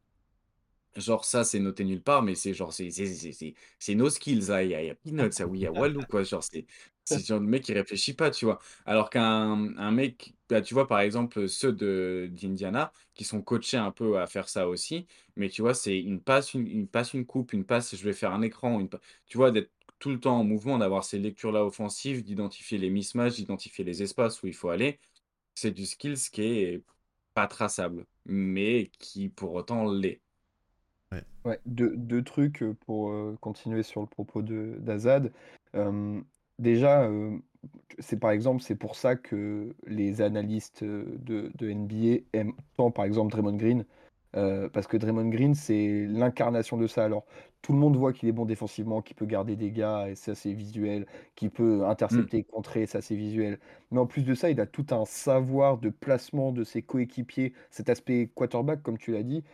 Genre ça, c'est noté nulle part, mais c'est genre, c'est nos skills, hein. Il y a, Peanuts, oui, il y a Walou, quoi. Genre, c'est c'est genre le mec, il réfléchit pas, tu vois. Alors qu'un un mec, bah, tu vois, par exemple, ceux de d'Indiana, qui sont coachés un peu à faire ça aussi, mais tu vois, c'est une passe, une, une passe, une coupe, une passe, je vais faire un écran, une pa- tu vois, d'être tout le temps en mouvement, d'avoir ces lectures-là offensives, d'identifier les mismatchs, d'identifier les espaces où il faut aller, c'est du skills qui est pas traçable, mais qui pour autant l'est. Ouais, deux, deux trucs euh, pour euh, continuer sur le propos de d'Azad. Euh, déjà, euh, c'est par exemple, c'est pour ça que les analystes euh, de, de NBA aiment tant, par exemple, Draymond Green, euh, parce que Draymond Green, c'est l'incarnation de ça. Alors, tout le monde voit qu'il est bon défensivement, qu'il peut garder des gars, et ça, c'est visuel, qu'il peut Mm. intercepter, contrer, ça, c'est visuel. Mais en plus de ça, il a tout un savoir de placement de ses coéquipiers, cet aspect quarterback, comme tu l'as dit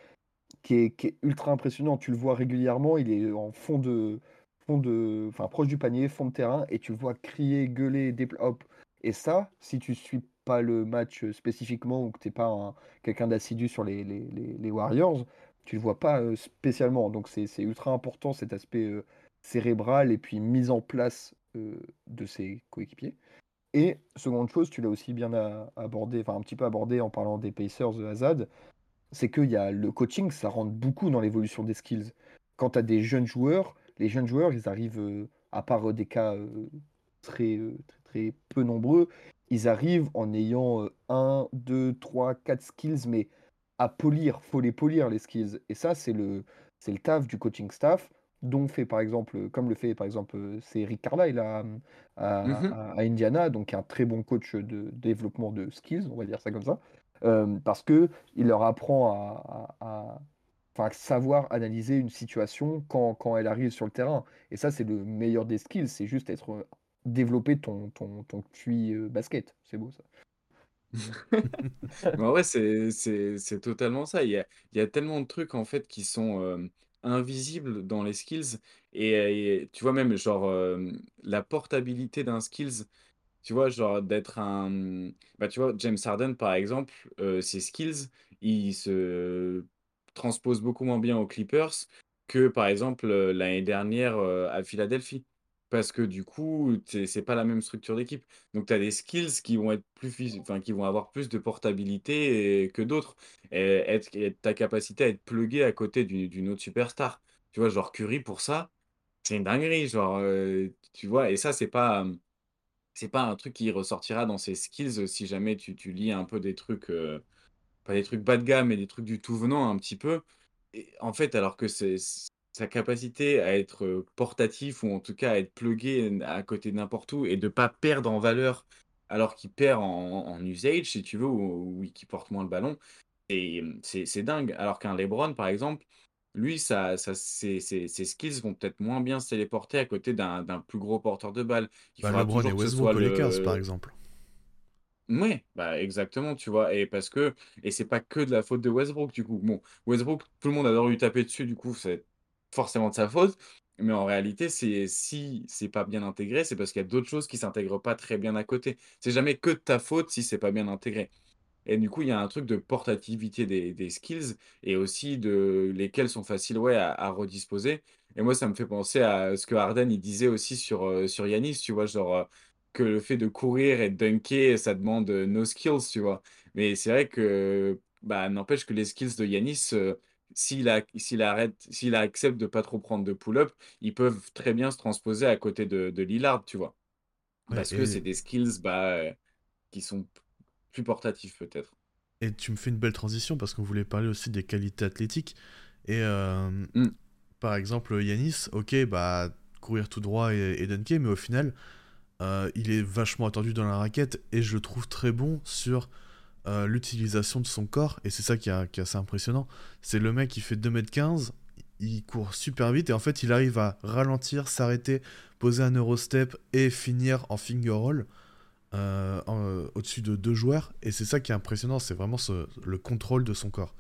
qui est, qui est ultra impressionnant. Tu le vois régulièrement, il est en fond de, fond de, enfin proche du panier, fond de terrain, et tu vois crier, gueuler, hop. Et ça, si tu suis pas le match euh, spécifiquement ou que t'es pas un- quelqu'un d'assidu sur les, les, les- Warriors, tu le vois pas euh, spécialement. Donc c'est ultra important cet aspect euh, cérébral et puis mise en place de ses coéquipiers. Et seconde chose, tu l'as aussi bien abordé, enfin un petit peu abordé en parlant des Pacers de Hazard, c'est qu'il y a le coaching, ça rentre beaucoup dans l'évolution des skills. Quand tu as des jeunes joueurs, les jeunes joueurs, ils arrivent, euh, à part euh, des cas euh, très, très, très peu nombreux, ils arrivent en ayant euh, 1, 2, 3, 4 skills, mais à polir, faut les polir les skills. Et ça, c'est le, c'est le taf du coaching staff, dont fait par exemple, comme le fait par exemple, c'est Rick Carlisle à, à, Mhm. à- à Indiana, donc un très bon coach de développement de skills, on va dire ça comme ça. Euh, parce que il leur apprend à- enfin, savoir analyser une situation quand, quand elle arrive sur le terrain. Et ça, c'est le meilleur des skills, c'est juste être euh, développer ton, ton, ton QI euh, basket. C'est beau ça. En vrai, c'est c'est- totalement ça. Il y a, il y a tellement de trucs en fait qui sont euh, invisibles dans les skills. Et, tu vois, même genre la portabilité d'un skills, tu vois, genre d'être un. Bah, tu vois, James Harden par exemple, ses skills, il se transpose beaucoup moins bien aux Clippers que par exemple euh, l'année dernière euh, à Philadelphie. Parce que du coup, c'est c'est pas la même structure d'équipe. Donc, tu as des skills qui vont être plus, enfin, qui vont avoir plus de portabilité et- que d'autres. Et ta capacité à être plugué à côté d'une autre superstar. Tu vois, genre Curry, pour ça, c'est une dinguerie, genre, tu vois? Et ça, c'est pas, c'est pas un truc qui ressortira dans ses skills si jamais tu lis un peu des trucs, pas des trucs bas de gamme, mais des trucs du tout venant un petit peu et en fait, alors que c'est sa capacité à être, portatif ou en tout cas à être plugué à côté de n'importe où et de pas perdre en valeur alors qu'il perd en en usage si tu veux ou ou qu'il porte moins le ballon et mmh, c'est dingue. Alors qu'un LeBron, par exemple, lui, ça ça ses ses ses skills vont peut-être moins bien se téléporter à côté d'un plus gros porteur de balle. Il Bah, faudra LeBron et Westbrook aux Lakers, par le exemple. Mouais, bah, exactement, tu vois? Et parce que et c'est pas que de la faute de Westbrook, du coup. Bon, Westbrook, tout le monde adore lui taper dessus, du coup, c'est forcément de sa faute, mais en réalité, c'est si c'est pas bien intégré, c'est parce qu'il y a d'autres choses qui s'intègrent pas très bien à côté. C'est jamais que de ta faute si c'est pas bien intégré. Et du coup, il y a un truc de portativité des des skills et aussi de lesquels sont faciles, ouais, à redisposer. Et moi, ça me fait penser à ce que Harden, il disait aussi sur, heu, sur Yanis, tu vois? Genre, heu, que le fait de courir et de dunker, ça demande, heu, no skills, tu vois? Mais c'est vrai que, bah, n'empêche que les skills de Yanis, heu, s'il a s'il arrête s'il accepte de pas trop prendre de pull-up, ils peuvent très bien se transposer à côté de de Lillard, tu vois? Ouais, Parce que c'est et des skills, bah, heu, qui sont p plus portatifs peut-être. et tu me fais une belle transition parce qu'on voulait parler aussi des qualités athlétiques et Mmh. par exemple, Yanis, OK, bah, courir tout droit et et dunker, mais au final, heu, il est vachement attendu dans la raquette et je le trouve très bon sur, heu, l'utilisation de son corps et c'est ça qui est assez impressionnant. C'est le mec qui fait 2 m 15, il court super vite et en fait, il arrive à ralentir, s'arrêter, poser un eurostep et finir en finger roll, heu, au-dessus de 2 joueurs et c'est ça qui est impressionnant, c'est vraiment le contrôle de son corps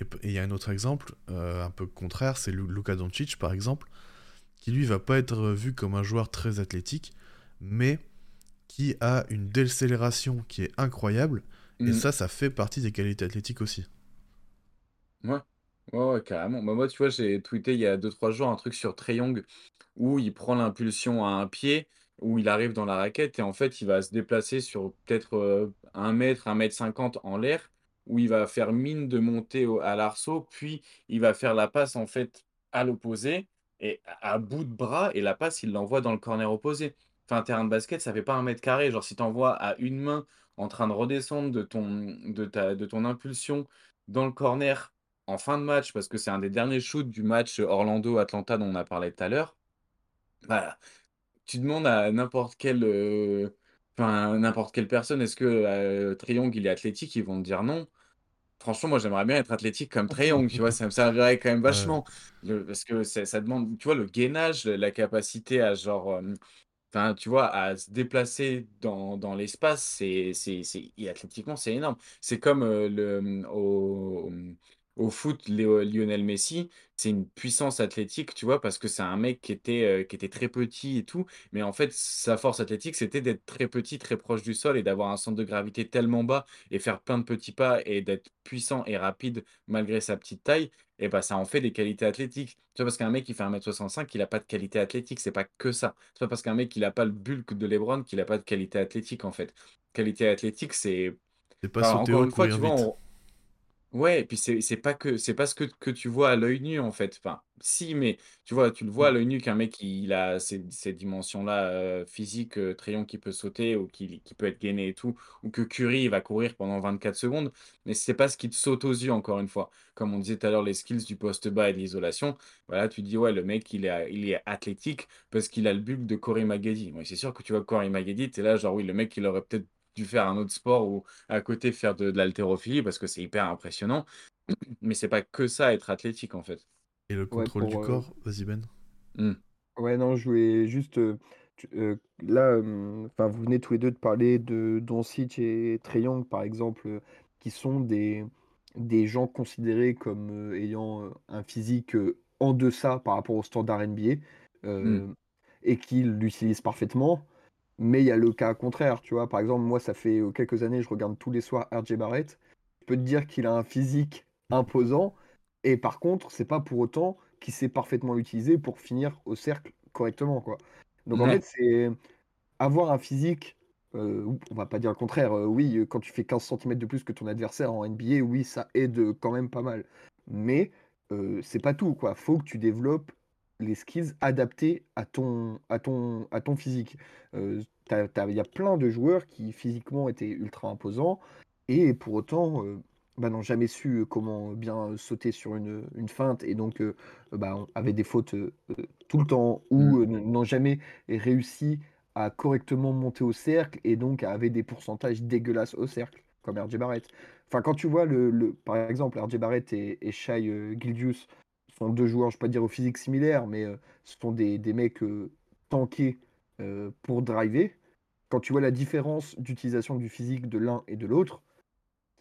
et il y a un autre exemple, un peu contraire, c'est Lu Luka Doncic, par exemple, qui lui va pas être, vu comme un joueur très athlétique, mais qui a une décélération qui est incroyable et Mmh. ça, ça fait partie des qualités athlétiques aussi. Ouais. Ouais, ouais, carrément. Bah, moi, tu vois, j'ai tweeté il y a deux trois jours un truc sur Trae Young où il prend l'impulsion à un pied, où il arrive dans la raquette et en fait, il va se déplacer sur peut-être, heu, 1 m, 1 m 50 en l'air, où il va faire mine de monter au à l'arceau, puis il va faire la passe, en fait, à l'opposé et à bout de bras et la passe, il l'envoie dans le corner opposé. Enfin, un terrain de basket, ça fait pas un mètre carré. Genre, si tu envoies à une main en train de redescendre de ton de ta de ton impulsion dans le corner en fin de match, parce que c'est un des derniers shoots du match Orlando-Atlanta dont on a parlé tout à l'heure, bah, tu demandes à n'importe quelle, heu, enfin, n'importe quelle personne: «Est-ce que, Trae Young, il est athlétique?» ils vont te dire: «Non». Franchement, moi, j'aimerais bien être athlétique comme Trae Young, tu vois? Ça me servirait quand même Ouais, vachement. Le parce que ça ça demande, tu vois, le gainage, la capacité à genre, hem, enfin, tu vois, à se déplacer dans dans l'espace, c'est c'est c'est et athlétiquement, c'est énorme. C'est comme, heu, le, mmh, au, mmh, au foot, Lionel Messi, c'est une puissance athlétique, tu vois? Parce que c'est un mec qui était, heu, qui était très petit et tout, mais en fait, sa force athlétique, c'était d'être très petit, très proche du sol et d'avoir un centre de gravité tellement bas et faire plein de petits pas et d'être puissant et rapide malgré sa petite taille et bah, ça en fait des qualités athlétiques. Tu vois? Parce qu'un mec qui fait 1 m 65, il a pas de qualité athlétique, c'est pas que ça. C'est pas parce qu'un mec il a pas le bulk de LeBron qu'il a pas de qualité athlétique, en fait. Qualité athlétique, c'est c'est pas sauter encore haut et une fois, courir tu vois, vite. on Ouais et puis c'est c'est pas que c'est pas ce que que tu vois à l'œil nu, en fait. Enfin, si, mais tu vois, tu le vois à Mmh. l'œil nu qu'un mec il a ces ces dimensions-là, physiques, Young qui peut sauter ou qui qui peut être gainé et tout, ou que Curry il va courir pendant 24 secondes, mais c'est pas ce qui te saute aux yeux, encore une fois. Comme on disait tout à l'heure, les skills du poste bas et de l'isolation, voilà, tu te dis: «Ouais, le mec il est il est athlétique parce qu'il a le bulk de Corey Maggette». Ouais, c'est sûr que tu vois Corey Maggette, tu es là genre: «Oui, le mec il aurait peut-être dû faire un autre sport ou à côté faire de de l'haltérophilie parce que c'est hyper impressionnant». Mais c'est pas que ça, être athlétique, en fait. Et le Ouais, contrôle du heu corps, vas-y Ben. Mmh. ouais, non, je voulais juste, heu, tu heu, là, enfin, vous venez tous les 2 de parler de Doncic et Trae Young, par exemple, qui sont des des gens considérés comme, ayant, un physique, en deçà par rapport aux standards NBA, Mmh. et qui l'utilisent parfaitement. Mais il y a le cas contraire, tu vois? Par exemple, moi, ça fait, heu, quelques années, je regarde tous les soirs RJ Barrett. Je peux te dire qu'il a un physique imposant et par contre, c'est pas pour autant qu'il sait parfaitement l'utiliser pour finir au cercle correctement, quoi. Donc en fait, c'est avoir un physique, ou on va pas dire le contraire, heu, oui, heu, quand tu fais 15 centimètres de plus que ton adversaire en NBA, oui, ça aide, quand même pas mal. Mais, heu, c'est pas tout, quoi. Faut que tu développes les skills adaptés à ton, à ton, à ton physique. Il y a plein de joueurs qui physiquement étaient ultra imposants et pour autant bah, n'ont jamais su comment bien sauter sur une, une feinte et donc bah, avaient des fautes tout le temps ou Mmh. n'ont jamais réussi à correctement monter au cercle et donc avaient des pourcentages dégueulasses au cercle, comme RJ Barrett. Enfin, quand tu vois, le, le- par exemple, RJ Barrett et, et Shai euh, Gilgeous sont deux joueurs, je ne vais pas dire au physique similaire, mais euh, ce sont des, des mecs euh, tankés euh, pour driver. Quand tu vois la différence d'utilisation du physique de l'un et de l'autre,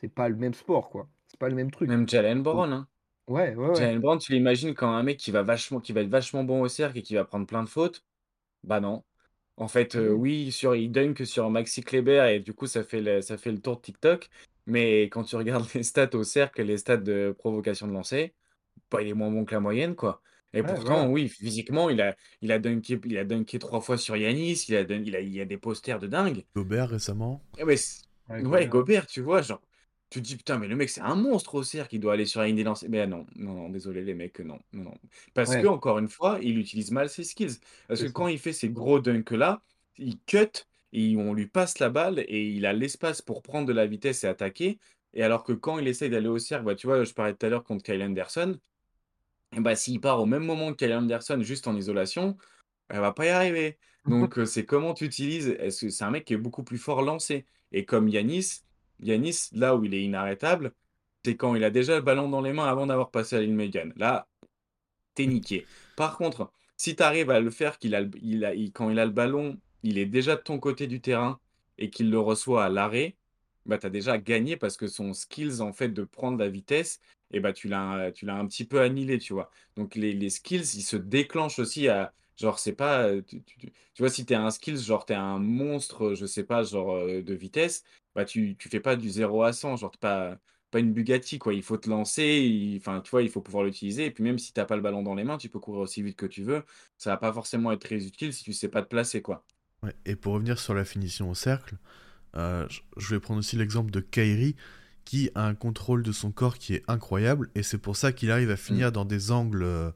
c'est pas le même sport, quoi. C'est pas le même truc. Même Jalen Brown, hein. ouais, ouais, ouais. Jalen Brown, tu l'imagines quand un mec qui va vachement, qui va être vachement bon au cercle et qui va prendre plein de fautes? Bah non. En fait, heu, Oui. oui, sur il dunk sur Maxi Kleber et du coup, ça fait le ça fait le tour de TikTok. Mais quand tu regardes les stats au cercle et les stats de provocation de lancer, bah, il est moins bon que la moyenne, quoi. Et Ouais, pourtant, oui, physiquement, il a il a dunké il a dunké 3 fois sur Yanis, il a dun il a il a des posters de dingue. Gobert récemment. Eh mais Ouais, ouais, Gobert. Gobert, tu vois? Genre, tu te dis: «Putain, mais le mec, c'est un monstre au cercle, il doit aller sur ligne des lancers». Mais non, non, non, désolé les mecs, non, non, non. Parce que encore une fois, il utilise mal ses skills. Parce que ça. quand il fait ces gros dunks là, il cut et on lui passe la balle et il a l'espace pour prendre de la vitesse et attaquer. Et alors que quand il essaye d'aller au cercle, bah, tu vois, je parlais tout à l'heure contre Kyle Anderson, et bah, s'il part au même moment que Kyle Anderson juste en isolation, elle va pas y arriver. Donc, heu, c'est comment tu utilises est-ce que c'est un mec qui est beaucoup plus fort lancé? Et comme Yanis, Yanis, là où il est inarrêtable, c'est quand il a déjà le ballon dans les mains avant d'avoir passé la ligne médiane. Là, tu niqué. Par contre, si tu arrives à le faire qu'il a le il a il quand il a le ballon, il est déjà de ton côté du terrain et qu'il le reçoit à l'arrêt, bah, tu déjà gagné parce que son skills, en fait, de prendre la vitesse et bah, tu l'as un petit peu annihilé, tu vois? Donc les les skills, ils se déclenchent aussi à genre, c'est pas, tu tu tu vois, si tu es un skills, genre, tu es un monstre, je sais pas, genre, de vitesse, bah, tu tu fais pas du zéro à 100, genre, pas pas une Bugatti, quoi. Il faut te lancer, enfin, tu il faut pouvoir l'utiliser et puis même si tu as pas le ballon dans les mains, tu peux courir aussi vite que tu veux. Ça va pas forcément être très utile si tu sais pas te placer, quoi. Et pour revenir sur la finition au cercle, euh, je- vais prendre aussi l'exemple de Kairi qui a un contrôle de son corps qui est incroyable et c'est pour ça qu'il arrive à finir dans des angles. euh,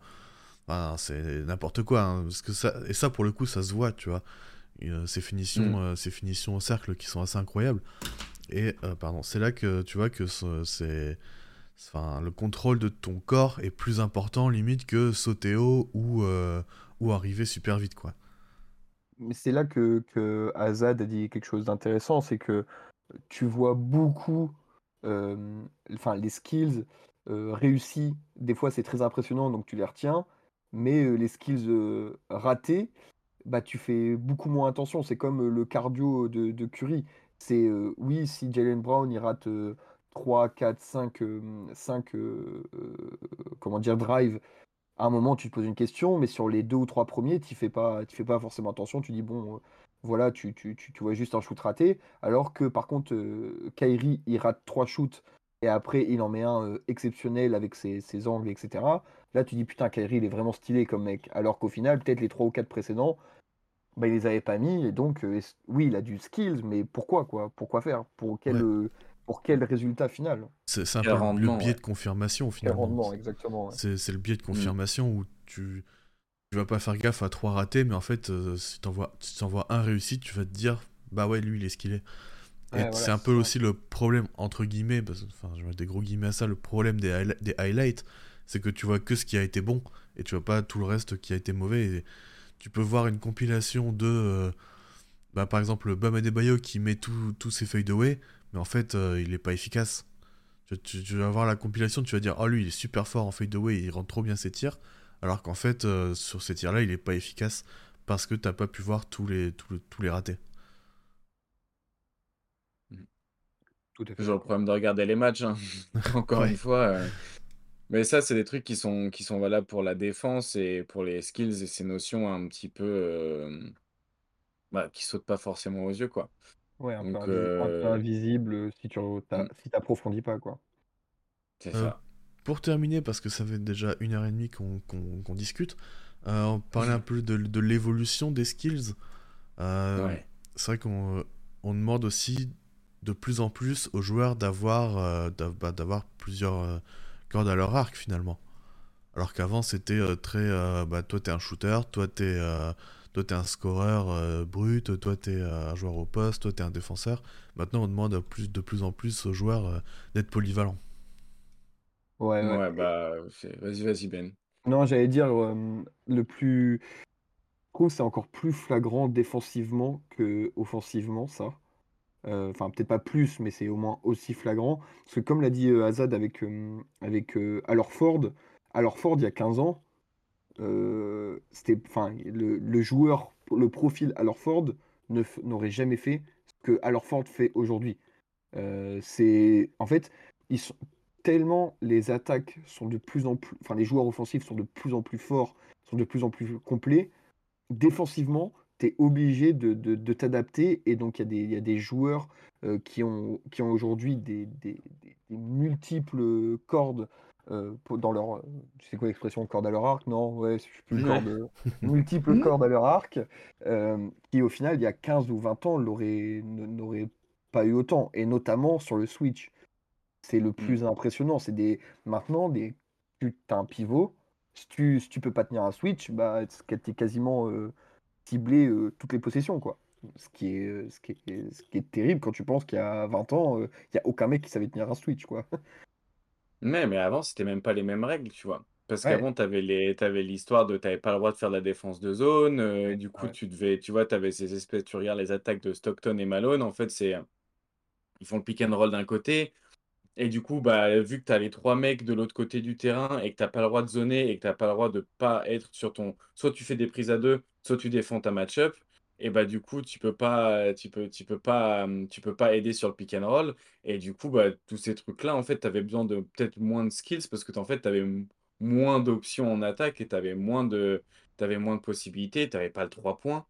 c'est n'importe quoi. hein, parce que ça, et ça, pour le coup, ça se voit, tu vois. Et, euh, ces, finitions, Mmh. ces finitions au cercle qui sont assez incroyables. Et pardon, c'est là que tu vois que ce- c'est. Enfin, le contrôle de ton corps est plus important limite que sauter haut ou, ou arriver super vite, quoi. C'est là que, que Azad a dit quelque chose d'intéressant, c'est que tu vois beaucoup, euh, les skills euh, réussis, des fois c'est très impressionnant, donc tu les retiens, mais euh, les skills ratés, bah tu fais beaucoup moins attention. C'est comme le cardio de, de Curry. C'est oui, si Jalen Brown il rate euh, 3, 4, 5, 5 comment dire, drive à un moment, tu te poses une question, mais sur les deux ou trois premiers, tu fais pas, fais pas forcément attention. Tu dis, bon, euh, voilà, tu, tu, tu, tu vois juste un shoot raté. Alors que par contre, euh, Kyrie, il rate trois shoots et après, il en met un euh, exceptionnel avec ses, ses angles, etc. Là, tu dis, putain, Kyrie, il est vraiment stylé comme mec. Alors qu'au final, peut-être les trois ou quatre précédents, bah, il les avait pas mis. Et donc, oui, il a du skills, mais pourquoi, quoi? Pourquoi faire? Pour quel, Ouais. Pour quel résultat final? C'est un peu le- biais ouais. de confirmation finalement. rendement, exactement. ouais. C'est c'est le biais de Mmh. confirmation où tu, tu vas pas faire gaffe à trois ratés, mais en fait, euh, si t'envoies si t'envoies un réussi, tu vas te dire, bah ouais, lui, il est ce qu'il est. Et Ouais, c'est voilà, un peu ça. aussi le problème, entre guillemets, parce, enfin, je mets des gros guillemets à ça, le problème des, des highlights, c'est que tu vois que ce qui a été bon, et tu vois pas tout le reste qui a été mauvais. Et tu peux voir une compilation de, euh, bah, par exemple, Bam Adebayo qui met tout- tous ses feuilles de way, mais en fait, euh, il est pas efficace. Tu, tu- tu vas voir la compilation, tu vas dire, oh lui, il est super fort en fade away, il rentre trop bien ses tirs, alors qu'en fait, euh, sur ces tirs-là, il est pas efficace parce que t'as pas pu voir tous les, tous les, tous les ratés. Tout à fait. Toujours le problème de regarder les matchs, hein. Encore Ouais. une fois, heu, mais ça, c'est des trucs qui sont qui sont valables pour la défense et pour les skills et ces notions un petit peu, hem, bah, qui sautent pas forcément aux yeux, quoi. Ouais, un peu Donc un peu heu, invisible, heu, si tu si t'approfondis pas, quoi. c'est Euh, ça. pour terminer, parce que ça fait déjà une heure et demie qu'on qu'on- qu'on discute, euh, on parlait un peu de, de l'évolution des skills. Euh, Ouais. c'est vrai qu'on on demande aussi de plus en plus aux joueurs d'avoir euh, d'av- bah, d'avoir plusieurs euh, cordes à leur arc finalement. Alors qu'avant, c'était très. bah, toi, t'es un shooter, toi, t'es toi, t'es un scoreur brut, toi, t'es un joueur au poste, toi, t'es un défenseur. Maintenant, on demande plus, de plus en plus aux joueurs d'être polyvalents. Ouais, ouais. Ouais, bah, vas-y, vas-y, Ben. Non, j'allais dire, le plus. Je trouve que c'est encore plus flagrant défensivement que offensivement, ça. Enfin, peut-être pas plus, mais c'est au moins aussi flagrant. Parce que comme l'a dit Azad avec, avec alors Ford, alors Ford, il y a 15 ans, c'était, enfin, le, le joueur, le profil alors Ford n'aurait jamais fait ce que alors Ford fait aujourd'hui. c'est, en fait, ils sont, tellement les attaques sont de plus en plus, enfin les joueurs offensifs sont de plus en plus forts, sont de plus en plus complets. Défensivement, tu es obligé de, de, t'adapter et donc il y, y, a des joueurs euh, qui ont, qui ont aujourd'hui des, des, multiples cordes euh, dans leur. Tu sais quoi l'expression corde à leur arc Non, ouais, je suis plus corde, multiples cordes à leur arc, euh, qui au final, il y a 15 ou 20 ans, n'auraient pas eu autant, et notamment sur le Switch. C'est le mmh. plus impressionnant. C'est des. Maintenant, des... tu as un pivot. Si tu, si tu peux pas tenir un switch, bah, tu es quasiment euh, ciblé euh, toutes les possessions. quoi. Ce qui, est, euh, ce, qui est, ce qui est terrible quand tu penses qu'il y a 20 ans, il n'y a aucun mec qui savait tenir un switch. quoi. Mais, mais avant, c'était même pas les mêmes règles, tu vois. Parce qu'avant, tu avais l'histoire de tu pas le droit de faire de la défense de zone. du coup, tu devais, tu vois, tu avais ces espèces, tu regardes les attaques de Stockton et Malone. En fait, c'est. Ils font le pick and roll d'un côté. Et du coup, bah, vu que tu as les trois mecs de l'autre côté du terrain et que tu n'as pas le droit de zoner et que tu n'as pas le droit de pas être sur ton. Soit tu fais des prises à deux, soit tu défends ta match-up. Et bah du coup, tu peux pas, tu peux, tu pas, tu peux pas aider sur le pick and roll. Et du coup, bah, tous ces trucs-là, en fait, tu avais besoin de peut-être moins de skills parce que en fait, tu moins d'options en attaque et tu avais moins de, avais moins de possibilités. Tu n'avais pas le 3 points.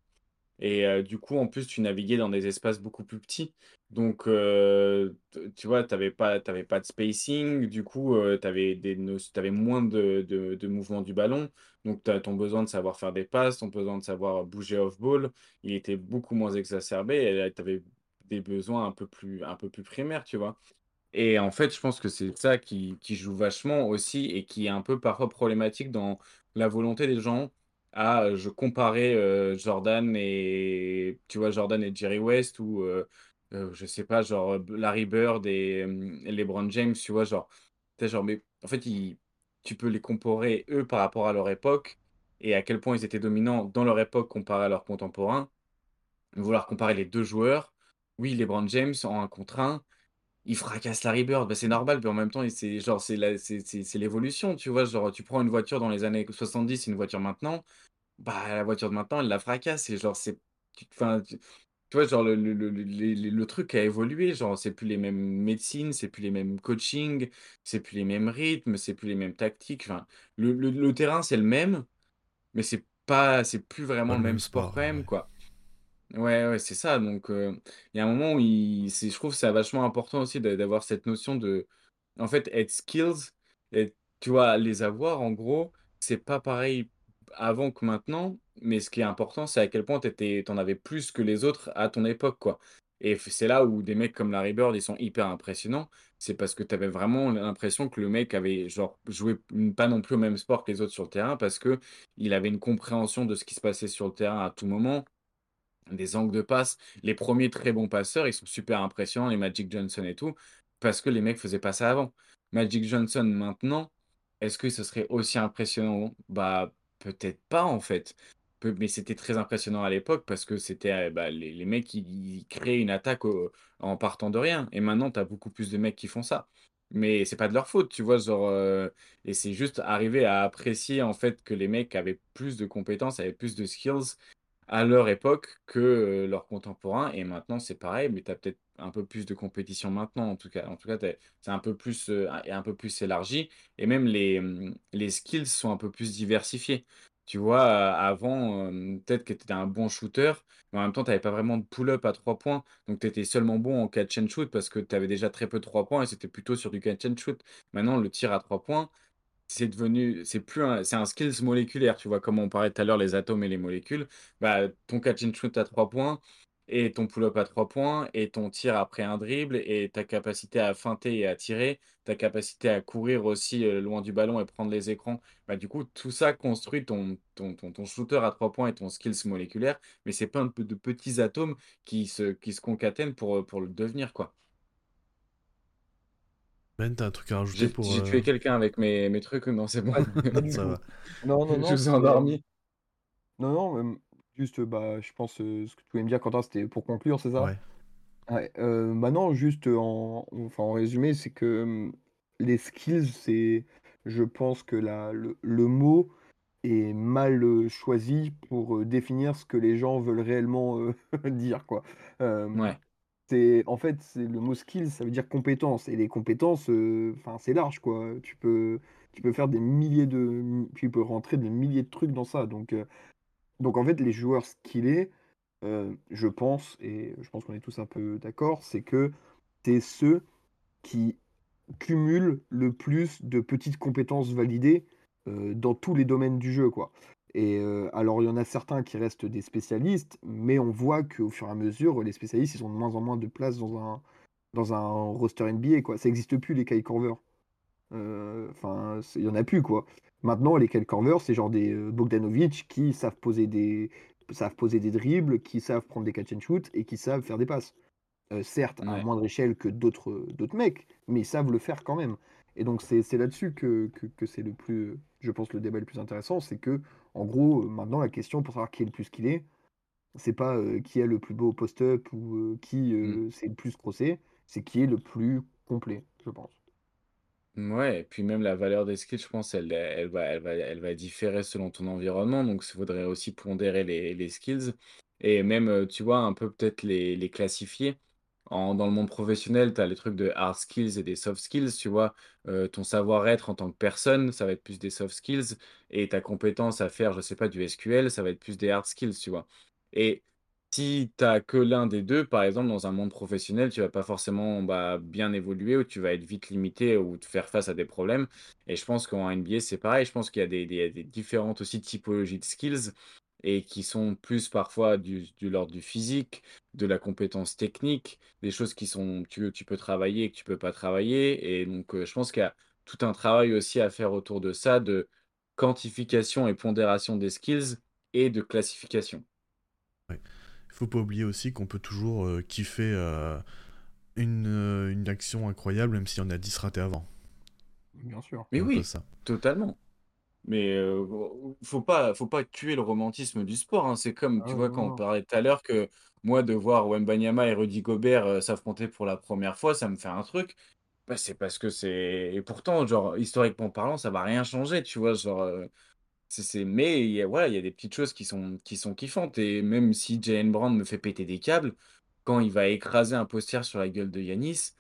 Et du coup, en plus, tu naviguais dans des espaces beaucoup plus petits. Donc, tu vois, tu n'avais pas, pas de spacing. Du coup, tu avais, moins de, de, mouvement du ballon. Donc, tu as ton besoin de savoir faire des passes, ton besoin de savoir bouger off-ball. Il était beaucoup moins exacerbé. Tu avais des besoins un peu plus, un peu plus primaires, tu vois. Et en fait, je pense que c'est ça qui, qui joue vachement aussi et qui est un peu parfois problématique dans la volonté des gens ah, je comparais Jordan et tu vois Jordan et Jerry West ou je sais pas genre Larry Bird et LeBron James, tu vois genre genre mais en fait tu peux les comparer eux par rapport à leur époque et à quel point ils étaient dominants dans leur époque comparé à leurs contemporains. Vouloir comparer les deux joueurs, oui, LeBron James en un contre un, il fracasse Larry Bird, bah, c'est normal, mais en même temps, c'est genre c'est l'évolution, tu vois, genre tu prends une voiture dans les années 70 et une voiture maintenant, bah, la voiture de maintenant, elle la fracasse et genre c'est tu enfin, tu vois, genre le le le le truc a évolué, genre c'est plus les mêmes médecines, c'est plus les mêmes coaching, c'est plus les mêmes rythmes, c'est plus les mêmes tactiques, enfin, le le le terrain, c'est le même, mais c'est pas c'est plus vraiment le même sport quand même, quoi. Ouais, ouais, c'est ça. Donc, il y a un moment où il, je trouve c'est vachement important aussi d'avoir cette notion de, en fait, être skills, et tu vois, les avoir, en gros, c'est pas pareil avant que maintenant, mais ce qui est important, c'est à quel point tu en avais plus que les autres à ton époque, quoi. Et c'est là où des mecs comme Larry Bird, ils sont hyper impressionnants. C'est parce que tu avais vraiment l'impression que le mec avait genre joué pas non plus au même sport que les autres sur le terrain parce que il avait une compréhension de ce qui se passait sur le terrain à tout moment des angles de passe. Les premiers très bons passeurs, ils sont super impressionnants, les Magic Johnson et tout, parce que les mecs faisaient pas ça avant. Magic Johnson maintenant, est-ce que ce serait aussi impressionnant? Bah peut-être pas en fait. Mais c'était très impressionnant à l'époque parce que c'était bah, les, mecs qui créaient une attaque en partant de rien. Et maintenant, tu as beaucoup plus de mecs qui font ça. Mais c'est pas de leur faute, tu vois, genre, euh, et c'est juste arriver à apprécier en fait que les mecs avaient plus de compétences, avaient plus de skills à leur époque que leurs contemporains. Et maintenant, c'est pareil, mais tu as peut-être un peu plus de compétition maintenant. En tout cas, en tout cas c'est un peu plus, un peu plus élargi. Et même les, mmh, les skills sont un peu plus diversifiés. Tu vois, avant, peut-être que tu étais un bon shooter, mais en même temps, tu n'avais pas vraiment de pull-up à trois points. Donc, tu étais seulement bon en catch and shoot parce que tu avais déjà très peu de trois points et c'était plutôt sur du catch and shoot. Maintenant, le tir à trois points, c'est devenu, c'est plus un, c'est un skills moléculaire, tu vois, comme on parlait tout à l'heure, les atomes et les molécules. Bah, ton catch and shoot à trois points, et ton pull-up à 3 points et ton tir après un dribble et ta capacité à feinter et à tirer, ta capacité à courir aussi, heu, loin du ballon et prendre les écrans. Bah, du coup, tout ça construit ton ton ton ton shooter à 3 points et ton skills moléculaire, mais c'est plein de de petits atomes qui se qui se concatènent pour, heu, pour le devenir, quoi. Ben, t'as un truc à rajouter J'ai pour, j'ai tué quelqu'un avec mes mes trucs, non, c'est bon. Pas pas du Ça tout. va. Non, non, Je non, vous ai c'est, endormi. non, non, juste, bah, je pense, heu, ce que tu voulais me dire, Quentin, c'était pour conclure, c'est ça? Ouais. Ouais, heu, bah, non, juste, heu, en enfin, en résumé, c'est que, les skills, c'est je pense que la le le mot est mal, choisi pour, définir ce que les gens veulent réellement, dire, quoi. Ouais. En fait, le mot skills, ça veut dire compétence. Et les compétences, heu, enfin, c'est large, quoi. Tu peux faire des milliers de tu peux rentrer des milliers de trucs dans ça, donc donc en fait, les joueurs skillés, heu, je pense et je pense qu'on est tous un peu d'accord, c'est que c'est ceux qui cumulent le plus de petites compétences validées, dans tous les domaines du jeu, quoi et heu, alors il y en a certains qui restent des spécialistes, mais on voit qu'au fur et à mesure, les spécialistes, ils ont de moins en moins de place dans un dans un roster NBA, quoi. Ça existe plus les Kyle Korver. Heu, enfin, il y en a plus, quoi. Maintenant, les Kyle Korver, c'est genre des, heu, Bogdanovic qui savent poser des savent poser des dribbles, qui savent prendre des catch and shoot et qui savent faire des passes. Heu, certes, à moindre échelle que d'autres, mecs, mais ils savent le faire quand même et donc c'est là-dessus que que que c'est le plus, je pense, le débat le plus intéressant. C'est qu'en gros, heu, maintenant la question pour savoir qui est le plus skillé, c'est pas, heu, qui est le plus beau post-up ou, heu, qui, Mmh. heu, sait le plus crosser, c'est qui est le plus complet, je pense. Mouais et puis même la valeur des skills, je pense, elle elle va elle va elle va différer selon ton environnement, donc s faudrait aussi pondérer les les skills et même, tu vois, un peu peut-être les les classifier. Dans le monde professionnel, tu as les trucs de hard skills et des soft skills, tu vois? Heu, ton savoir-être en tant que personne, ça va être plus des soft skills et ta compétence à faire, je sais pas, du SQL, ça va être plus des hard skills, tu vois? Et si tu as que l'un des 2, par exemple, dans un monde professionnel, tu vas pas forcément, bah, bien évoluer ou tu vas être vite limité ou te faire face à des problèmes et je pense qu'en NBA, c'est pareil. Je pense qu'il y a des différentes aussi typologies de skills et qui sont plus parfois du de l'ordre du physique, de la compétence technique, des choses qui sont tu tu peux travailler et que tu peux pas travailler et donc heu, je pense qu'il y a tout un travail aussi à faire autour de ça, de quantification et pondération des skills et de classification. Ouais. Il faut pas oublier aussi qu'on peut toujours, heu, kiffer, heu, une, action incroyable même s'il y en a 10 ratées avant. Bien sûr. Mais oui, ça. totalement. Mais heu, faut pas faut pas tuer le romantisme du sport, hein. C'est comme, Ah tu ouais, vois, quand on non. parlait tout à l'heure que moi, de voir Wembanyama et Rudy Gobert, s'affronter pour la première fois, ça me fait un truc. Bah, c'est parce que c'est et pourtant, genre, historiquement parlant, ça va rien changer, tu vois? Genre, c'est c'est mais il y a voilà, il y a des petites choses qui sont qui sont kiffantes et même si Jaylen Brown me fait péter des câbles, quand il va écraser un poster sur la gueule de Giannis,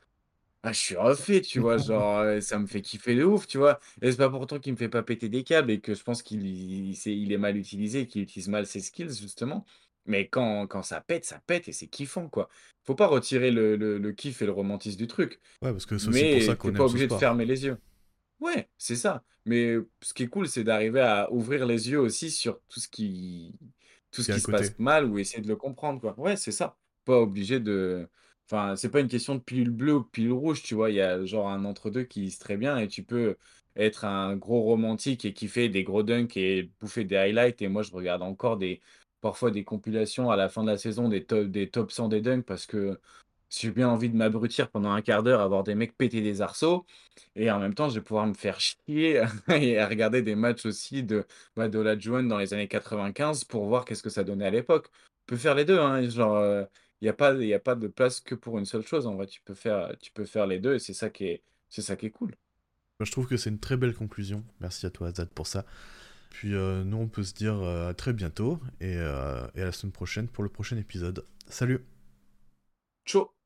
ah, je suis refait, tu vois? Genre, heu, ça me fait kiffer de ouf, tu vois? Et c'est pas pour autant qu'il me fait pas péter des câbles et que je pense qu'il il c'est il est mal utilisé qu'il utilise mal ses skills, justement. Mais quand quand ça pète, ça pète et c'est kiffant, quoi. Faut pas retirer le le le kiff et le romantisme du truc, Ouais, parce que c'est aussi pour ça mais tu es qu'on pas aime ce obligé de sport. fermer les yeux. Ouais, c'est ça. Mais ce qui est cool, c'est d'arriver à ouvrir les yeux aussi sur tout ce qui tout Ce ce qui est à qui se passe mal ou essayer de le comprendre, quoi. Ouais, c'est ça. Pas obligé de enfin, c'est pas une question de pilule bleue ou pilule rouge, tu vois? Il y a genre un entre 2 qui se très bien et tu peux être un gros romantique et kiffer des gros dunks et bouffer des highlights et moi, je regarde encore des parfois des compilations à la fin de la saison des top des top 100 des dunks parce que j'ai bien envie de m'abrutir pendant un quart d'heure à voir des mecs péter des arceaux et en même temps, je vais pouvoir me faire chier et à regarder des matchs aussi de, bah, d'Olajuwon dans les années 95 pour voir qu'est-ce que ça donnait à l'époque. On peut faire les 2, hein, genre, heu, il y a pas y a pas de place que pour une seule chose en vrai. Tu peux faire tu peux faire les 2 et c'est ça qui est c'est ça qui est cool. Je trouve que c'est une très belle conclusion. Merci à toi, Azad, pour ça. Puis euh, nous, on peut se dire euh, à très bientôt et, euh, et à la semaine prochaine pour le prochain épisode. Salut Ciao.